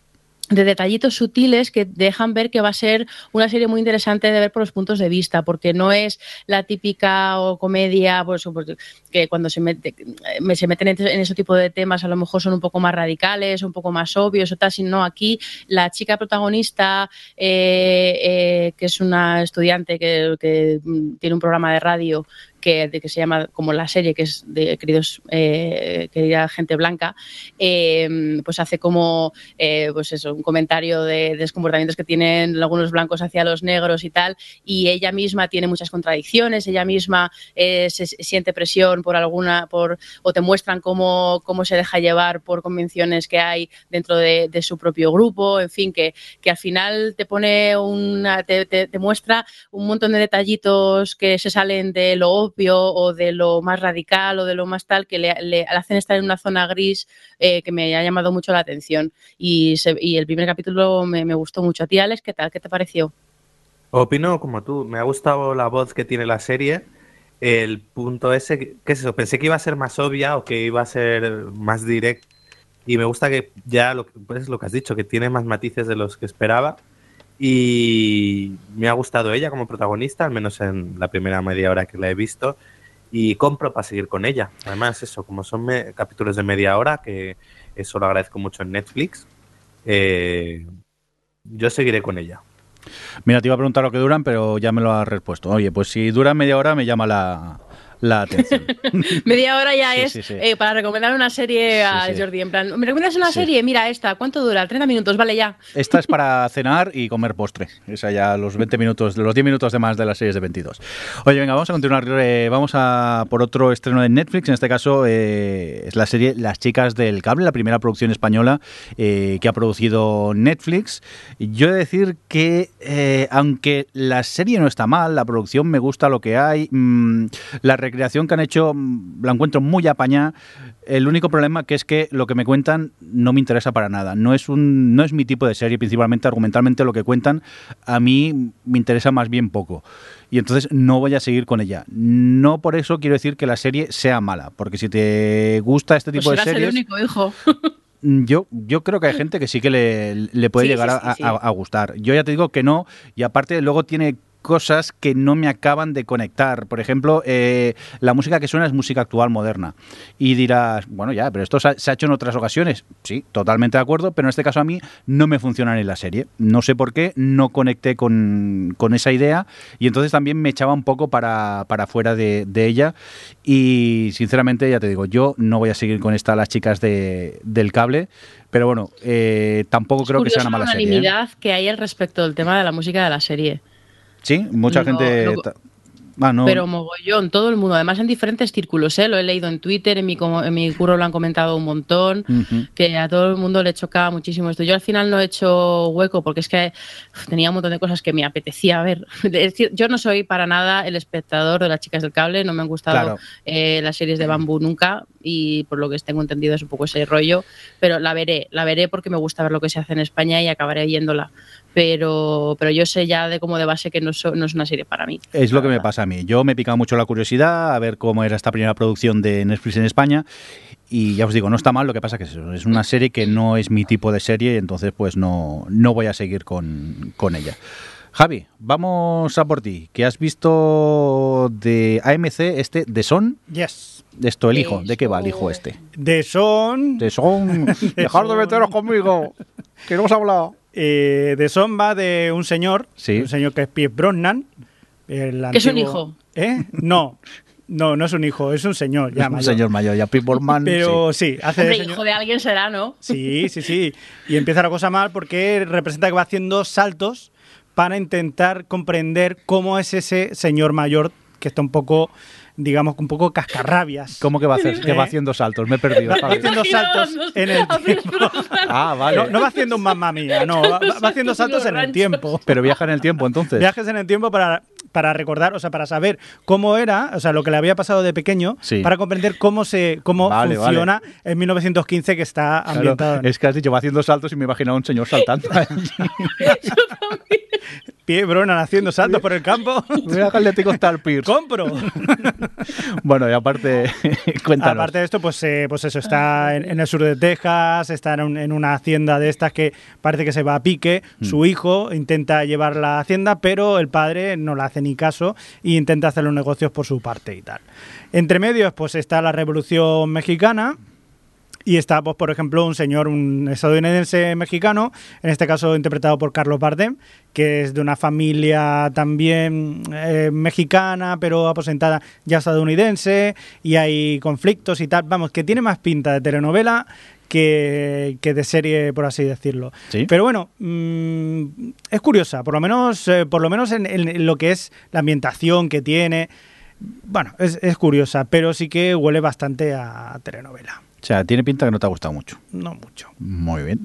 de detallitos sutiles que dejan ver que va a ser una serie muy interesante de ver por los puntos de vista, porque no es la típica o comedia, pues, pues, que cuando se, mete, se meten en ese tipo de temas a lo mejor son un poco más radicales, un poco más obvios o tal, sino aquí la chica protagonista, eh, eh, que es una estudiante que, que tiene un programa de radio que, se llama como la serie, que es de queridos, eh, querida gente blanca, eh, pues hace como eh, pues eso, un comentario de, de comportamientos que tienen algunos blancos hacia los negros y tal, y ella misma tiene muchas contradicciones, ella misma eh, se, siente presión por alguna, por, o te muestran cómo, cómo se deja llevar por convenciones que hay dentro de, su propio grupo, en fin, que, que al final te pone una, te, te muestra un montón de detallitos que se salen de lo o de lo más radical o de lo más tal que le, hacen estar en una zona gris eh, que me ha llamado mucho la atención. Y, se, y el primer capítulo me, me, gustó mucho. A ti, Alex, ¿qué tal? ¿Qué te pareció? Opino como tú. Me ha gustado la voz que tiene la serie. El punto ese, ¿qué es eso? Pensé que iba a ser más obvia o que iba a ser más directa. Y me gusta que ya lo, pues lo que has dicho, que tiene más matices de los que esperaba. Y me ha gustado ella como protagonista, al menos en la primera media hora que la he visto. Y compro para seguir con ella. Además, eso, como son capítulos de media hora, que eso lo agradezco mucho en Netflix, eh, yo seguiré con ella. Mira, te iba a preguntar lo que duran, pero ya me lo has respuesto. Oye, pues si duran media hora me llama la, la atención. Media hora ya sí, es sí, sí. Eh, para recomendar una serie a Jordi. En plan, ¿me recomiendas una serie? Mira esta, ¿cuánto dura? 30 minutos, vale ya. Esta es para cenar y comer postre. Esa ya los 20 minutos, los 10 minutos de más de las series de 22. Oye, venga, vamos a continuar. Eh, vamos a por otro estreno de Netflix. En este caso eh, es la serie Las chicas del cable, la primera producción española que ha producido Netflix. Yo he de decir que aunque la serie no está mal, la producción me gusta lo que hay, mmm, la recreación que han hecho la encuentro muy apañada. El único problema que es que lo que me cuentan no me interesa para nada. No es un no es mi tipo de serie, principalmente argumentalmente lo que cuentan a mí me interesa más bien poco. Y entonces no voy a seguir con ella. No por eso quiero decir que la serie sea mala, porque si te gusta este tipo pues de series el único hijo. yo, yo creo que hay gente que sí que le, le puede Sí, llegar sí, sí, a- a gustar. Yo ya te digo que no, y aparte luego tiene cosas que no me acaban de conectar. Por ejemplo, eh, la música que suena es música actual moderna. Y dirás, bueno, ya, pero esto se ha, se ha hecho en otras ocasiones. Sí, totalmente de acuerdo, pero en este caso a mí no me funciona en la serie. No sé por qué, no conecté con, con esa idea y entonces también me echaba un poco para, para fuera de, de ella. Y sinceramente, ya te digo, yo no voy a seguir con esta las chicas de, del cable. Pero bueno, eh, tampoco creo que sea una mala la serie. ¿eh? unanimidad que hay al respecto del tema de la música de la serie. Sí, mucha No, gente. no- Ah, no. Pero mogollón, todo el mundo, además en diferentes círculos, ¿eh? lo he leído en Twitter, en mi, en mi curro lo han comentado un montón, que a todo el mundo le chocaba muchísimo esto. Yo al final no he hecho hueco porque es que tenía un montón de cosas que me apetecía ver. Es decir, yo no soy para nada el espectador de las chicas del cable, no me han gustado Claro. eh, las series de bambú nunca y por lo que tengo entendido es un poco ese rollo, pero la veré, la veré porque me gusta ver lo que se hace en España y acabaré viéndola. Pero, pero yo sé ya de como de base que no, so- no es una serie para mí. Es lo que me pasa a mí. Yo me he picado mucho la curiosidad a ver cómo era esta primera producción de Netflix en España. Y ya os digo, no está mal, lo que pasa que es, eso, es una serie que no es mi tipo de serie, entonces pues no, no voy a seguir con, con ella. Javi, vamos a por ti, que has visto de AMC este de Son, Yes. esto el hijo, De ¿de qué va el hijo Son. este? De Son. De Son, dejar de meteros conmigo, que no hemos hablado. Eh, de Son va de un señor. Sí. Un señor que es Pierce Brosnan. el Que es un hijo. ¿Eh? No. No, no es un hijo, es un señor. Ya Es un mayor. señor mayor, ya Pete Borman, Pero sí, hace de Hombre, señor- hijo de alguien será, ¿no? Sí, sí, sí. Y empieza la cosa mal porque representa que va haciendo saltos para intentar comprender cómo es ese señor mayor que está un poco, digamos, un poco cascarrabias. ¿Cómo que va a hacer? Que va haciendo saltos, me he perdido. Va haciendo saltos en el tiempo. Ah, vale. No, no va haciendo un mamma mía, no, va, va haciendo saltos en el tiempo. Pero viaja en el tiempo entonces. Viajes en el tiempo para, para recordar, o sea, para saber cómo era, o sea, lo que le había pasado de pequeño, Sí. para comprender cómo se cómo Vale, funciona en 1915 que está ambientado. en- es que has dicho va haciendo saltos y me imagino a un señor saltando. Pie Bronan haciendo saltos por el campo. Mira que Atlético está el Pierce. ¡Compro! Bueno, y aparte, cuéntanos. Aparte de esto, pues, eh, pues eso, está en, en el sur de Texas, está en, un- en una hacienda de estas que parece que se va a pique. Mm. Su hijo intenta llevar la hacienda, pero el padre no le hace ni caso e intenta hacer los negocios por su parte y tal. Entre medios, pues está la Revolución Mexicana. Y está, pues, por ejemplo, un señor, un estadounidense mexicano, en este caso interpretado por Carlos Bardem, que es de una familia también eh, mexicana, pero aposentada ya estadounidense, y hay conflictos y tal. Vamos, que tiene más pinta de telenovela que, que de serie, por así decirlo. Sí. Pero bueno, mm, es curiosa, por lo menos, eh, por lo menos en, en lo que es la ambientación que tiene. Bueno, es, es curiosa, pero sí que huele bastante a telenovela. O sea, tiene pinta que no te ha gustado mucho. No mucho. Muy bien.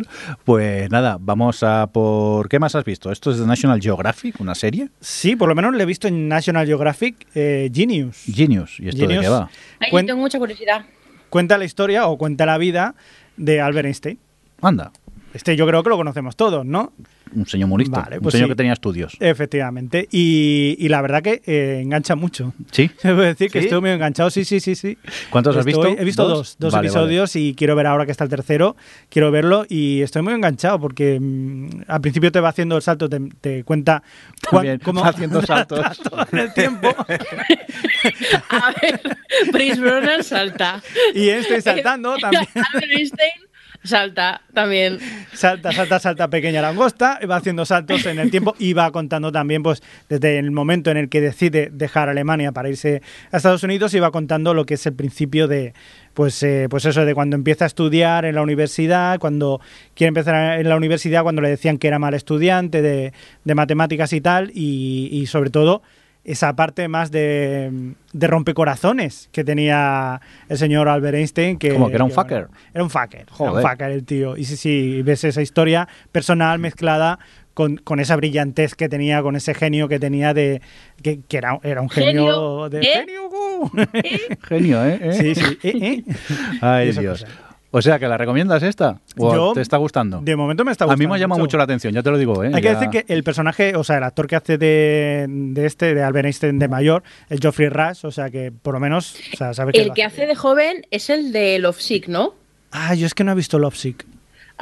Pues nada, vamos a por... ¿Qué más has visto? ¿Esto es de National Geographic, una serie? Sí, por lo menos le he visto en National Geographic eh, Genius. Genius. ¿Y esto de Genius. qué va? Ay, Cuen- tengo mucha curiosidad. Cuenta la historia o cuenta la vida de Albert Einstein. Anda, Este yo creo que lo conocemos todos, ¿no? un señor muy listo. Vale, un pues señor sí. que tenía estudios. Efectivamente. Y, y la verdad que eh, engancha mucho. ¿Sí? Se puede decir que estoy muy enganchado. Sí, sí, sí, sí. ¿Cuántos has visto? He visto ¿Dos? dos, dos Vale, episodios y quiero ver ahora que está el tercero. Quiero verlo y estoy muy enganchado porque mm, al principio te va haciendo el salto, te, te cuenta cuán- Bien, cómo va haciendo saltos. en el tiempo A ver, Prince Brosnan salta. y estoy saltando también. Albert Einstein salta también. Salta, salta, salta, pequeña langosta, va haciendo saltos en el tiempo y va contando también, pues, desde el momento en el que decide dejar Alemania para irse a Estados Unidos y va contando lo que es el principio de, pues, eh, pues eso, de cuando empieza a estudiar en la universidad, cuando quiere empezar en la universidad, cuando le decían que era mal estudiante de, de matemáticas y tal, y, y sobre todo esa parte más de, de rompecorazones que tenía el señor Albert Einstein. Que, ¿Cómo, que era un bueno, fucker? era un fucker. Era un Joder. fucker el tío. Y sí, sí, ves esa historia personal mezclada con, con esa brillantez que tenía, con ese genio que tenía de. que, que era, era un genio, Genio, de. ¿eh? ¡Genio! gu. Genio, ¿eh? ¿Eh? sí, sí. eh, eh. Ay, Dios. cosas. O sea, que la recomiendas esta. ¿O Yo, te está gustando? De momento me está a gustando. mí me llama mucho la atención, ya te lo digo, ¿eh? Hay que Ya- decir que el personaje, o sea, el actor que hace de, de este, de Albert Einstein de mayor, es Geoffrey Rush, o sea que por lo menos, o sea, sabe que El que hace de joven es el de Love Sick, ¿no? Ah, yo es que no he visto Lovesick.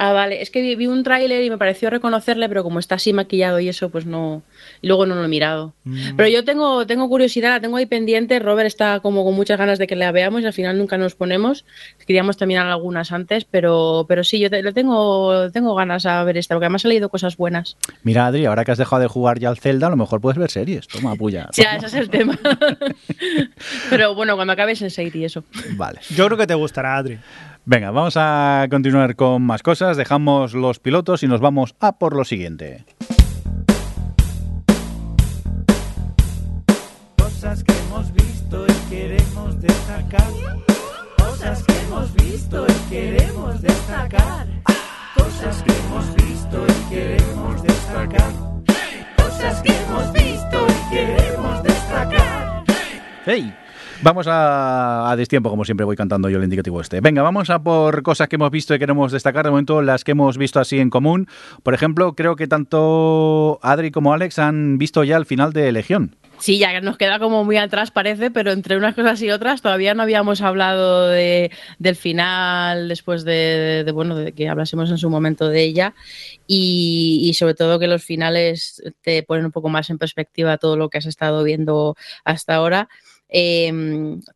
Ah, vale. Es que vi, vi un tráiler y me pareció reconocerle, pero como está así maquillado y eso, pues no. Y luego no lo he mirado. Mm. Pero yo tengo, tengo curiosidad, la tengo ahí pendiente. Robert está como con muchas ganas de que la veamos y al final nunca nos ponemos. Queríamos terminar algunas antes, pero, pero sí, yo te- le tengo, tengo ganas a ver esta, porque además he leído cosas buenas. Mira, Adri, ahora que has dejado de jugar ya al Zelda, a lo mejor puedes ver series. Toma, puya. Ya, ese es el tema. pero bueno, cuando acabes en Seiti y eso. Vale. Yo creo que te gustará, Adri. Venga, vamos a continuar con más cosas. Dejamos los pilotos y nos vamos a por lo siguiente. Cosas que hemos visto y queremos destacar. Cosas que hemos visto y queremos destacar. Cosas que hemos visto y queremos destacar. Cosas que hemos visto y queremos destacar. ¡Hey! Vamos a, a destiempo, como siempre voy cantando yo el indicativo este. Venga, vamos a por cosas que hemos visto y queremos destacar. De momento, las que hemos visto así en común. Por ejemplo, creo que tanto Adri como Alex han visto ya el final de Legión. Sí, ya nos queda como muy atrás parece, pero entre unas cosas y otras todavía no habíamos hablado de, del final después de, bueno de que hablásemos en su momento de ella y, y, sobre todo que los finales te ponen un poco más en perspectiva todo lo que has estado viendo hasta ahora. Eh,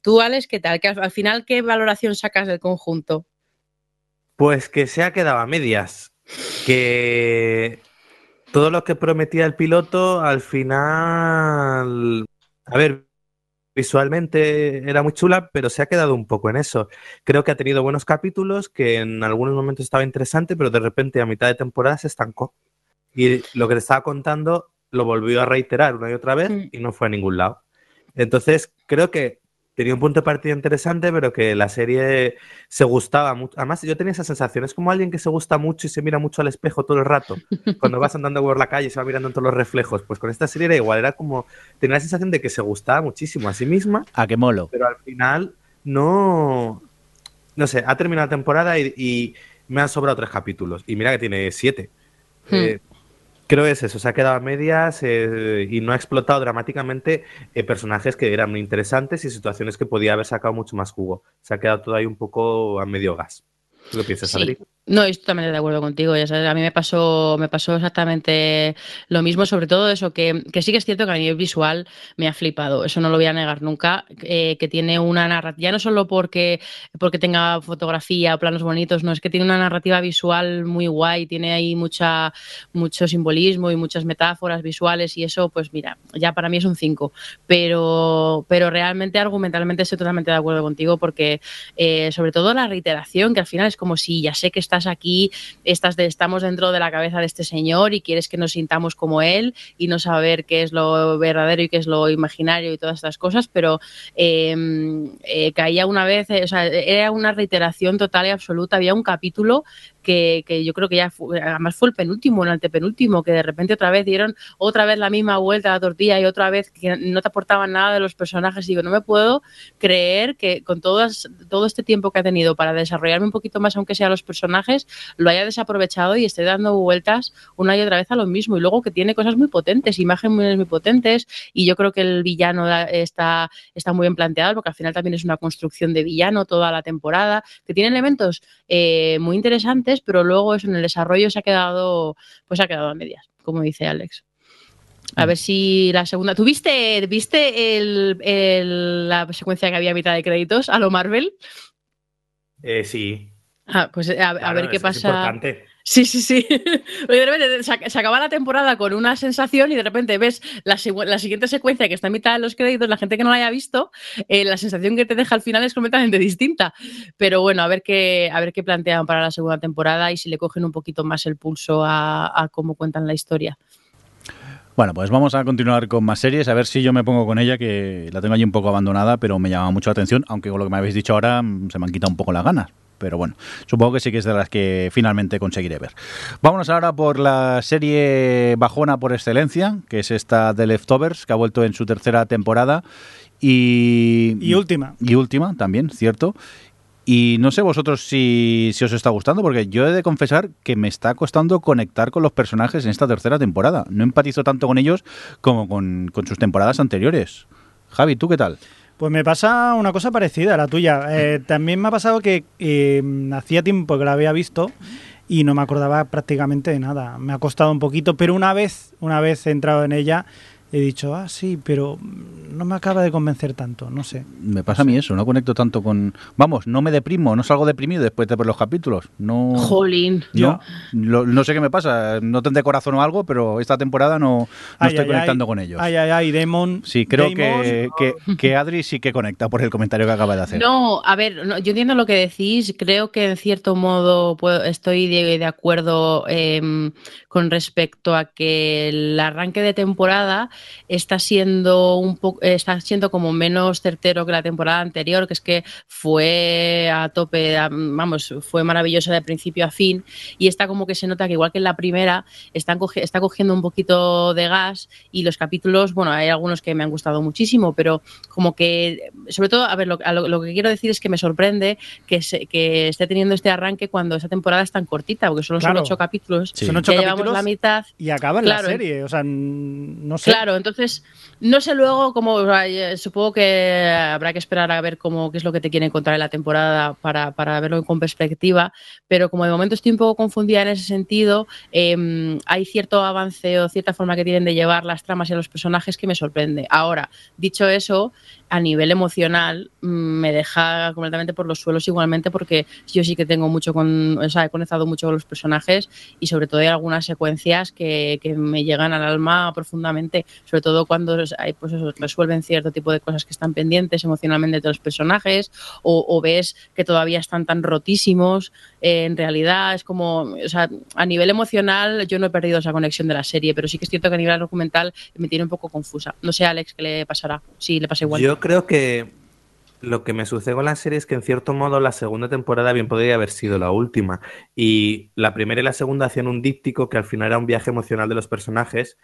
Tú, Alex, ¿qué tal? ¿Que al, al final qué valoración sacas del conjunto? Pues que se ha quedado a medias. Que todo lo que prometía el piloto al final, a ver, visualmente era muy chula, pero se ha quedado un poco en eso. Creo que ha tenido buenos capítulos, que en algunos momentos estaba interesante, pero de repente a mitad de temporada se estancó. Y lo que te estaba contando lo volvió a reiterar una y otra vez y no fue a ningún lado. Entonces, creo que tenía un punto de partida interesante, pero que la serie se gustaba mucho. Además, yo tenía esa sensación. Es como alguien que se gusta mucho y se mira mucho al espejo todo el rato. Cuando vas andando por la calle y se va mirando en todos los reflejos. Pues con esta serie era igual. Era como. Tenía la sensación de que se gustaba muchísimo a sí misma. A qué molo. Pero al final, no. No sé, ha terminado la temporada y, y me han sobrado tres capítulos. Y mira que tiene siete. Hmm. Eh, creo que es eso, se ha quedado a medias eh, y no ha explotado dramáticamente eh, personajes que eran muy interesantes y situaciones que podía haber sacado mucho más jugo. Se ha quedado todo ahí un poco a medio gas. ¿Tú qué piensas, Sí. Adri? No, estoy totalmente de acuerdo contigo. Ya sabes, a mí me pasó, me pasó exactamente lo mismo, sobre todo eso, que, que sí que es cierto que a nivel visual me ha flipado, eso no lo voy a negar nunca, eh, que tiene una narrativa, ya no solo porque, porque tenga fotografía o planos bonitos, no, es que tiene una narrativa visual muy guay, tiene ahí mucha, mucho simbolismo y muchas metáforas visuales y eso, pues mira, ya para mí es un 5, pero, pero realmente argumentalmente estoy totalmente de acuerdo contigo porque eh, sobre todo la reiteración, que al final es como si ya sé que estás aquí, estás de, estamos dentro de la cabeza de este señor y quieres que nos sintamos como él y no saber qué es lo verdadero y qué es lo imaginario y todas estas cosas, pero eh, eh, caía una vez, eh, o sea, era una reiteración total y absoluta. Había un capítulo que, que, yo creo que ya fue, además fue el penúltimo, el antepenúltimo, que de repente otra vez dieron otra vez la misma vuelta a la tortilla y otra vez que no te aportaban nada de los personajes. Y digo, no me puedo creer que con todas, todo este tiempo que ha tenido para desarrollarme un poquito más, aunque sea los personajes, lo haya desaprovechado y esté dando vueltas una y otra vez a lo mismo. Y luego que tiene cosas muy potentes, imágenes muy potentes, y yo creo que el villano está, está muy bien planteado, porque al final también es una construcción de villano toda la temporada, que tiene elementos eh, muy interesantes, pero luego eso en el desarrollo se ha quedado, pues se ha quedado a medias, como dice Alex. A ver si la segunda. ¿Tuviste viste el, el, la secuencia que había a mitad de créditos a lo Marvel? Eh, sí. Ah, pues a, a Claro, ver qué es- es pasa. importante. Sí, sí, sí. De repente se, acaba la temporada con una sensación y de repente ves la siguiente secuencia que está en mitad de los créditos, la gente que no la haya visto, eh, la sensación que te deja al final es completamente distinta. Pero bueno, a ver qué, a ver qué plantean para la segunda temporada y si le cogen un poquito más el pulso a, a cómo cuentan la historia. Bueno, pues vamos a continuar con más series, a ver si yo me pongo con ella, que la tengo allí un poco abandonada, pero me llama mucho la atención, aunque con lo que me habéis dicho ahora mm, se me han quitado un poco las ganas. Pero bueno, supongo que sí que es de las que finalmente conseguiré ver. Vámonos ahora por la serie bajona por excelencia, que es esta de Leftovers, que ha vuelto en su tercera temporada. Y, Y última. y última también, cierto. Y no sé vosotros si, si os está gustando, porque yo he de confesar que me está costando conectar con los personajes en esta tercera temporada. No empatizo tanto con ellos como con, con sus temporadas anteriores. Javi, ¿tú qué tal? Pues me pasa una cosa parecida a la tuya. Eh, también me ha pasado que eh, hacía tiempo que la había visto y no me acordaba prácticamente de nada. Me ha costado un poquito, pero una vez, una vez he entrado en ella, he dicho, ah, sí, pero no me acaba de convencer tanto, no sé. Me pasa a mí eso, no conecto tanto con... Vamos, no me deprimo, no salgo deprimido después de ver los capítulos. No... Jolín. No, lo- no sé qué me pasa, no tendré corazón o algo, pero esta temporada no, no Ay, estoy ay, conectando ay, con ellos. Ay, ay, ay, Demon. Sí, creo Damon, que, que, que Adri sí que conecta por el comentario que acaba de hacer. No, a ver, no, yo entiendo lo que decís. Creo que en cierto modo puedo- estoy de, de acuerdo em, con respecto a que el arranque de temporada está siendo un poco, está siendo como menos certero que la temporada anterior, que es que fue a tope, vamos, fue maravillosa de principio a fin, y está como que se nota que igual que en la primera, están está cogiendo un poquito de gas y los capítulos, bueno, hay algunos que me han gustado muchísimo, pero como que, sobre todo, a ver, lo, lo, que quiero decir es que me sorprende que, se, que esté teniendo este arranque cuando esa temporada es tan cortita, porque solo son ocho capítulos. Son ocho capítulos la mitad. Y acaban la serie, o sea, no sé. Claro, entonces, no sé luego cómo, supongo que habrá que esperar a ver cómo, qué es lo que te quieren contar en la temporada para, para verlo con perspectiva, pero como de momento estoy un poco confundida en ese sentido, em, hay cierto avance o cierta forma que tienen de llevar las tramas y los personajes que me sorprende. Ahora, dicho eso, a nivel emocional mm, me deja completamente por los suelos igualmente porque yo sí que tengo mucho con, o sea, he conectado mucho con los personajes y sobre todo hay algunas secuencias que me llegan al alma profundamente, sobre todo cuando hay, pues resuelven cierto tipo de cosas que están pendientes emocionalmente de los personajes o, ves que todavía están tan rotísimos, eh, en realidad es como, o sea, a nivel emocional yo no he perdido esa conexión de la serie, pero sí que es cierto que a nivel documental me tiene un poco confusa. No sé, Alex, qué le pasará, si le pasa igual creo que lo que me sucede con la serie es que en cierto modo la segunda temporada bien podría haber sido la última. Y la primera y la segunda hacían un díptico que al final era un viaje emocional de los personajes,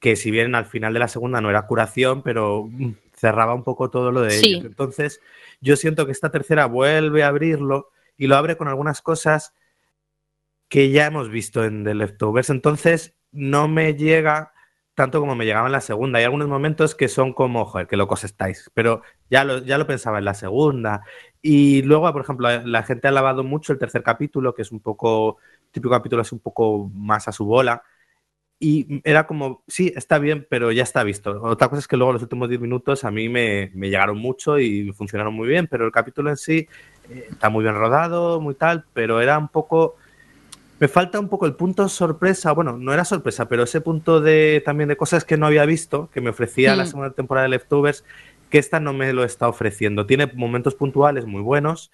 que si bien al final de la segunda no era curación, pero cerraba un poco todo lo de ellos. Entonces, yo siento que esta tercera vuelve a abrirlo y lo abre con algunas cosas que ya hemos visto en The Leftovers. Entonces, no me llega tanto como me llegaba en la segunda. Hay algunos momentos que son como, joder, qué locos estáis, pero ya lo, ya lo pensaba en la segunda. Y luego, por ejemplo, la, gente ha lavado mucho el tercer capítulo, que es un poco, típico capítulo es un poco más a su bola. Y era como, sí, está bien, pero ya está visto. Otra cosa es que luego los últimos 10 minutos a mí me, me, llegaron mucho y funcionaron muy bien, pero el capítulo en sí eh, está muy bien rodado, muy tal, pero era un poco me falta un poco el punto sorpresa, bueno, no era sorpresa, pero ese punto de también de cosas que no había visto, que me ofrecía la hmm. segunda temporada de Leftovers, que esta no me lo está ofreciendo. Tiene momentos puntuales muy buenos,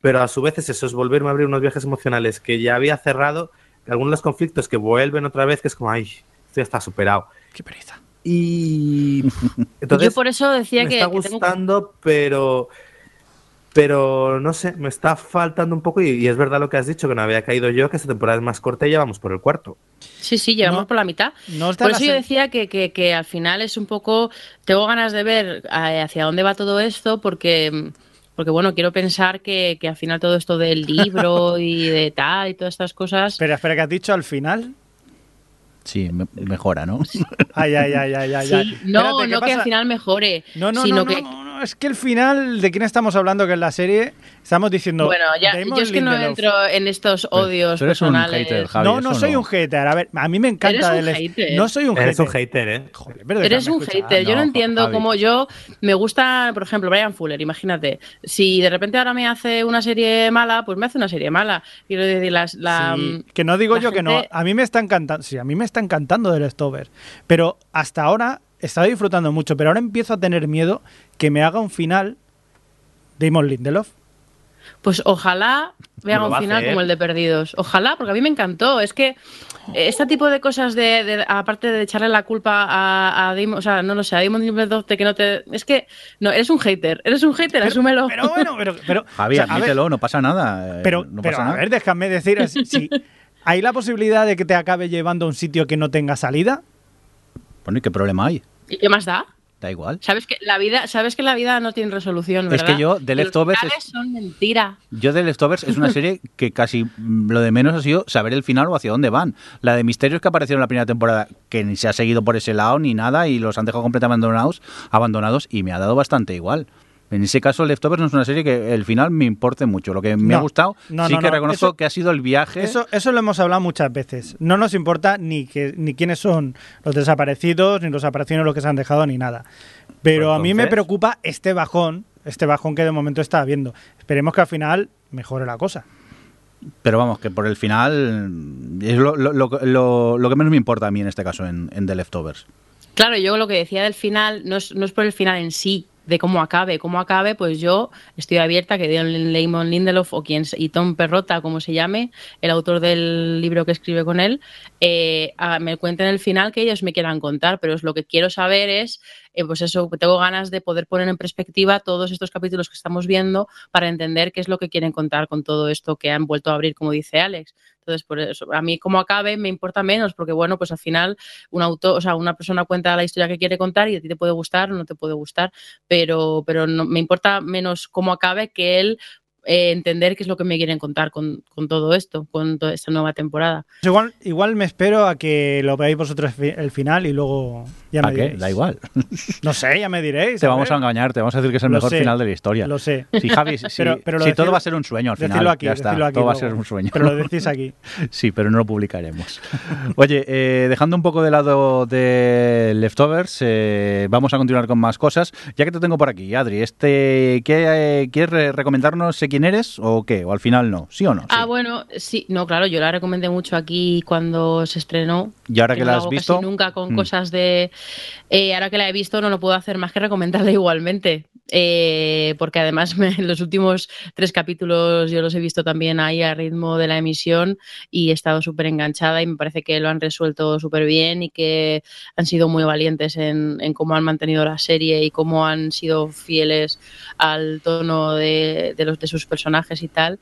pero a su vez es eso, es volverme a abrir unos viajes emocionales que ya había cerrado, algunos de los conflictos que vuelven otra vez, que es como, ay, esto ya está superado. Qué pereza. Y entonces, yo por eso decía me que está gustando, pero pero no sé, me está faltando un poco y, es verdad lo que has dicho, que no había caído yo, que esta temporada es más corta y ya vamos por el cuarto. Sí, sí, llevamos por la mitad. por eso yo decía que, que, al final es un poco, tengo ganas de ver eh, hacia dónde va todo esto porque... Porque bueno, quiero pensar que, que al final todo esto del libro y de tal y todas estas cosas. Espera, espera, ¿qué has dicho al final? Sí, mejora, ¿no? Ay, ay, ay, ay, ay. No, no que al final mejore. No, no, sino no, que... no, no, es que el final, ¿de quién estamos hablando que en la serie? Estamos diciendo. Bueno, ya, yo es que no entro en estos odios personales. no, no soy un hater. A ver, a mí me encanta. Eres un hater. No soy un Eres hater. un hater, ¿eh? Joder, Eres un hater. Yo no, entiendo cómo yo. Me gusta, por ejemplo, Brian Fuller, imagínate. Si de repente ahora me hace una serie mala, pues me hace una serie mala. Quiero decir, las, la. que no digo yo que no. A mí me está encantando. Sí, a mí me está encantando The Leftovers. Pero hasta ahora estaba disfrutando mucho. Pero ahora empiezo a tener miedo que me haga un final Damon Lindelof. Pues ojalá vean un final como el de Perdidos. Ojalá, porque a mí me encantó. Es que este tipo de cosas de, aparte de echarle la culpa a, a o sea, no lo sé, a Damon de que no te es que no, eres un hater, eres un hater, asúmelo. Pero bueno, pero, pero Javi, admítelo, no pasa nada. Eh, pero, a ver, déjame decir si hay la posibilidad de que te acabe llevando a un sitio que no tenga salida. Bueno, ¿y qué problema hay? ¿Y qué más da? Da igual. Sabes que la vida, sabes que la vida no tiene resolución, ¿verdad? Es que yo The Leftovers son mentira. Yo The Leftovers es una serie que casi lo de menos ha sido saber el final o hacia dónde van. La de misterios que aparecieron en la primera temporada que ni se ha seguido por ese lado ni nada y los han dejado completamente abandonados, abandonados y me ha dado bastante igual. En ese caso, Leftovers no es una serie que el final me importe mucho. Lo que me ha gustado, sí que reconozco que ha sido el viaje. Eso, eso lo hemos hablado muchas veces. No nos importa ni que ni quiénes son los desaparecidos, ni los apariciones los que se han dejado, ni nada. Pero pues a mí me preocupa este bajón, este bajón que de momento está habiendo. Esperemos que al final mejore la cosa. Pero vamos, que por el final es lo, que menos me importa a mí en este caso en, en The Leftovers. Claro, yo lo que decía del final no es, no es por el final en sí, de cómo acabe. Cómo acabe, pues yo estoy abierta que Dion Lemon Lindelof o quien y Tom Perrota, como se llame, el autor del libro que escribe con él, eh, a- me cuenten el final que ellos me quieran contar. Pero es lo que quiero saber es, eh, pues eso, tengo ganas de poder poner en perspectiva todos estos capítulos que estamos viendo para entender qué es lo que quieren contar con todo esto que han vuelto a abrir, como dice Alex. Entonces, por eso, a mí como acabe me importa menos, porque bueno, pues al final un autor, o sea, una persona cuenta la historia que quiere contar y a ti te puede gustar o no te puede gustar, pero, pero no, me importa menos cómo acabe que él eh, entender qué es lo que me quieren contar con, con todo esto, con toda esta nueva temporada. Pues igual, igual me espero a que lo veáis vosotros el final y luego ya me ¿A qué? diréis. Da igual. No sé, ya me diréis. Te a vamos a engañar, te vamos a decir que es el Lo mejor sé, final de la historia. Lo sé. Sí, Javi, sí, Pero- pero lo sí, decirlo- todo va a ser un sueño al final. Aquí, ya está, decirlo aquí todo va a ser un sueño. Pero lo decís aquí. Sí, pero no lo publicaremos. Oye, eh, dejando un poco de lado de Leftovers, eh, vamos a continuar con más cosas. Ya que te tengo por aquí, Adri, este, ¿qué, eh, ¿quieres recomendarnos quién eres o qué? ¿O al final no? ¿Sí o no? Ah, bueno, sí, no, claro, yo la recomendé mucho aquí cuando se estrenó. Y ahora que no la has visto, Casi nunca con mm. cosas de. eh, ahora que la he visto, no lo puedo hacer más que recomendarla igualmente. Eh, porque además me- los últimos tres capítulos yo los he visto también ahí a ritmo de la emisión y he estado súper enganchada y me parece que lo han resuelto súper bien y que han sido muy valientes en, cómo han mantenido la serie y cómo han sido fieles al tono de los, de sus personajes y tal.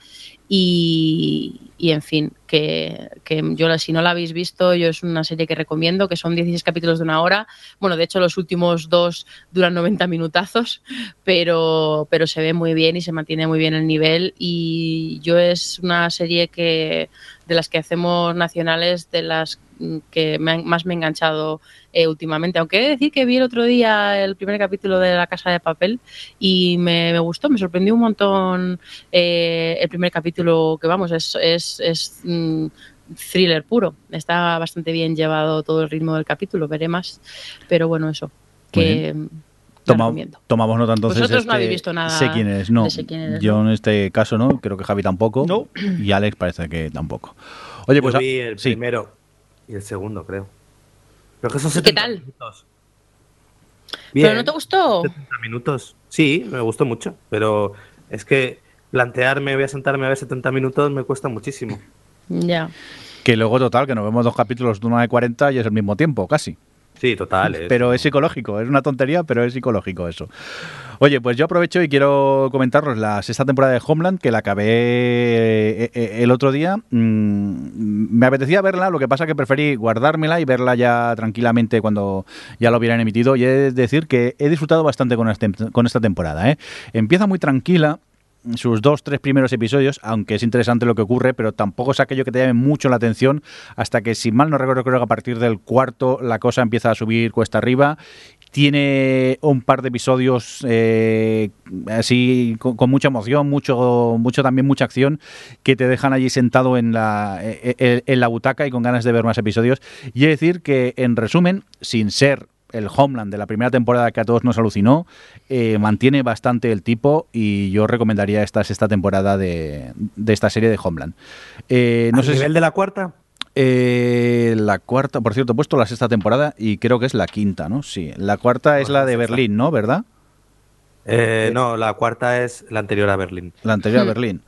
Y, en fin, que, que yo si no la habéis visto, yo es una serie que recomiendo, que son 16 capítulos de una hora. Bueno, de hecho los últimos dos duran 90 minutazos, pero, pero se ve muy bien y se mantiene muy bien el nivel. Y yo es una serie que de las que hacemos nacionales, de las que me han- más me he enganchado eh, últimamente. Aunque he de decir que vi el otro día el primer capítulo de La Casa de Papel y me, me gustó, me sorprendió un montón eh, el primer capítulo que vamos, es, es, es mm, thriller puro. Está bastante bien llevado todo el ritmo del capítulo, veré más. Pero bueno, eso. Que Toma- tomamos nota entonces. Vosotros no este, habéis visto nada Sé quién eres, no. de Sé quién eres, Yo ¿no? en este caso no, creo que Javi tampoco. No. Y Alex parece que tampoco. Oye, pues Yo ah, vi el sí. primero y el segundo, creo. Pero que son ¿Y qué 70 tal? minutos. ¿Pero no te gustó? 70 minutos. Sí, me gustó mucho, pero es que plantearme, voy a sentarme a ver 70 minutos, me cuesta muchísimo. Ya. Que luego, total, que nos vemos dos capítulos de una de 40 y es el mismo tiempo, casi. Sí, total. es- Pero es psicológico, es una tontería, pero es psicológico eso. Oye, pues yo aprovecho y quiero comentaros la sexta temporada de Homeland, que la acabé eh, eh, el otro día. Mm, me apetecía verla, lo que pasa que preferí guardármela y verla ya tranquilamente cuando ya lo hubieran emitido. Y he de decir que he disfrutado bastante con, este- con esta temporada. ¿eh? Empieza muy tranquila, sus dos, tres primeros episodios, aunque es interesante lo que ocurre, pero tampoco es aquello que te llame mucho la atención hasta que, si mal no recuerdo, creo que a partir del cuarto la cosa empieza a subir cuesta arriba. Tiene un par de episodios eh, así con, mucha emoción, mucho, mucho también mucha acción, que te dejan allí sentado en la, eh, eh, en la butaca y con ganas de ver más episodios. Y de decir que, en resumen, sin ser el Homeland de la primera temporada que a todos nos alucinó, eh, mantiene bastante el tipo y yo recomendaría esta sexta temporada de, de esta serie de Homeland. Eh, no ¿Al sé si- nivel de la cuarta? eh, la cuarta, por cierto, he puesto la sexta temporada y creo que es la quinta, ¿no? Sí, la cuarta es la de. Berlín, ¿no? ¿Verdad? Eh, no, la cuarta es la anterior a Berlín. La anterior a Hmm. Berlín.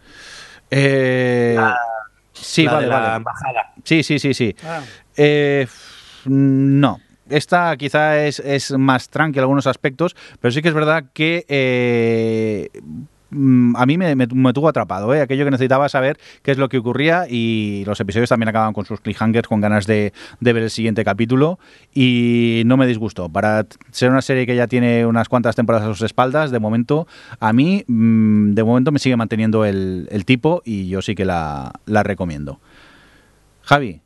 Eh, sí, la vale, de la vale. embajada. Sí, sí, sí, sí. Ah, Eh, no. Esta quizá es, es más tranqui en algunos aspectos, pero sí que es verdad que eh, mm, a mí me, me- tuvo atrapado, ¿eh? aquello que necesitaba saber qué es lo que ocurría y los episodios también acaban con sus cliffhangers, con ganas de, de ver el siguiente capítulo y no me disgustó. Para ser una serie que ya tiene unas cuantas temporadas a sus espaldas, de momento, a mí, mm, de momento me sigue manteniendo el, el tipo y yo sí que la, la recomiendo. Javi,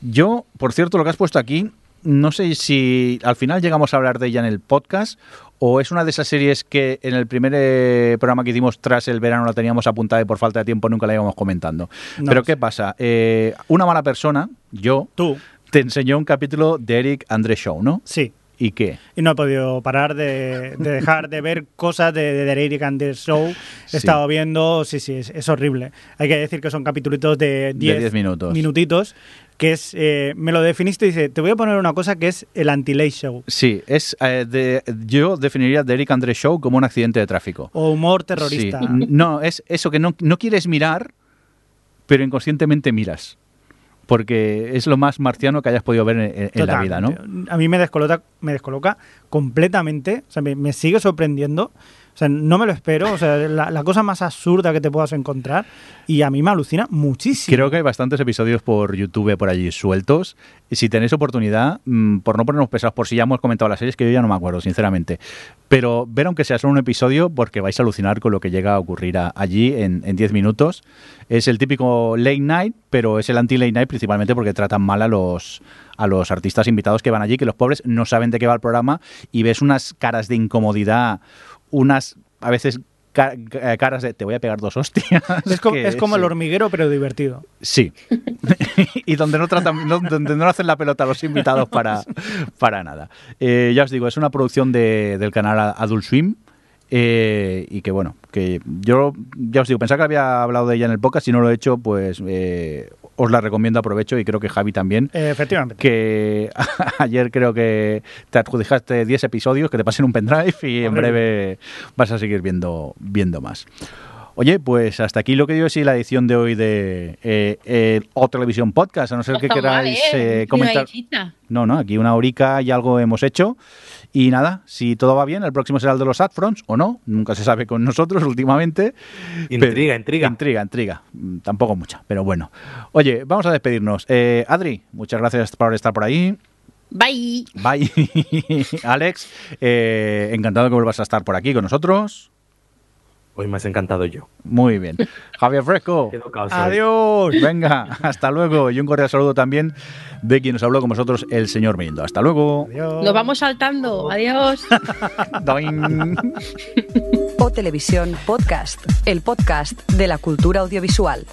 yo, por cierto, lo que has puesto aquí, no sé si al final llegamos a hablar de ella en el podcast o es una de esas series que en el primer eh, programa que hicimos tras el verano la teníamos apuntada y por falta de tiempo nunca la íbamos comentando. No Pero ¿qué pasa? Eh, una mala persona, yo, Tú, te enseñó un capítulo de Eric André Show, ¿no? sí. ¿Y qué? Y no he podido parar de, de dejar de ver cosas de, de The Eric and the Show. He Sí. estado viendo, sí, sí, es, es horrible. Hay que decir que son capítulos de 10 10 minutos. minutitos, que es, eh, me lo definiste y dice, te voy a poner una cosa que es el anti-late show. Sí, es eh, de- yo definiría The Eric Andre Show como un accidente de tráfico. O humor terrorista. Sí. No, es eso que no, no quieres mirar, pero inconscientemente miras. Porque es lo más marciano que hayas podido ver en, en la vida, ¿no? A mí me descoloca, me descoloca completamente, o sea, me, me sigue sorprendiendo. O sea, no me lo espero, o sea, la, cosa más absurda que te puedas encontrar y a mí me alucina muchísimo. Creo que hay bastantes episodios por YouTube por allí sueltos. Y si tenéis oportunidad, mm, por no ponernos pesados, por si ya hemos comentado las series, que yo ya no me acuerdo, sinceramente. Pero ver aunque sea solo un episodio, porque vais a alucinar con lo que llega a ocurrir allí en 10 minutos. Es el típico late night, pero es el anti-late night principalmente porque tratan mal a los, a los artistas invitados que van allí, que los pobres no saben de qué va el programa y ves unas caras de incomodidad, unas a veces ca- ca- caras de te voy a pegar dos hostias. Es, co- que es como el hormiguero, pero divertido. Sí. y donde no tratan, no- donde no hacen la pelota a los invitados para, para nada. Eh, ya os digo, es una producción de- del canal Adult Swim. Eh, y que bueno, que yo ya os digo, pensaba que había hablado de ella en el podcast, si no lo he hecho, pues eh, os la recomiendo, aprovecho y creo que Javi también. Eh, efectivamente. Que ayer creo que te adjudicaste 10 episodios, que te pasen un pendrive y en breve vas a seguir viendo, viendo más. Oye, pues hasta aquí lo que digo es la edición de hoy de eh, eh, O Televisión Podcast, a no ser que queráis ¿eh? eh, comentar. No, no, aquí una horica y algo hemos hecho. Y nada, si todo va bien, el próximo será el de los Adfronts o no, nunca se sabe con nosotros últimamente. Intriga, Pero- intriga. Intriga, intriga. Mm, Tampoco mucha, pero bueno. Oye, vamos a despedirnos. Eh, Adri, muchas gracias por estar por ahí. Bye. Bye. Alex, eh, encantado que vuelvas a estar por aquí con nosotros. Hoy me has encantado yo. Muy bien. Javier Fresco. Adiós. Venga, hasta luego. Y un cordial saludo también de quien nos habló con vosotros, el señor Mirindo. Hasta luego. Adiós. Nos vamos saltando. Adiós. Doing. O Televisión Podcast, el podcast de la cultura audiovisual.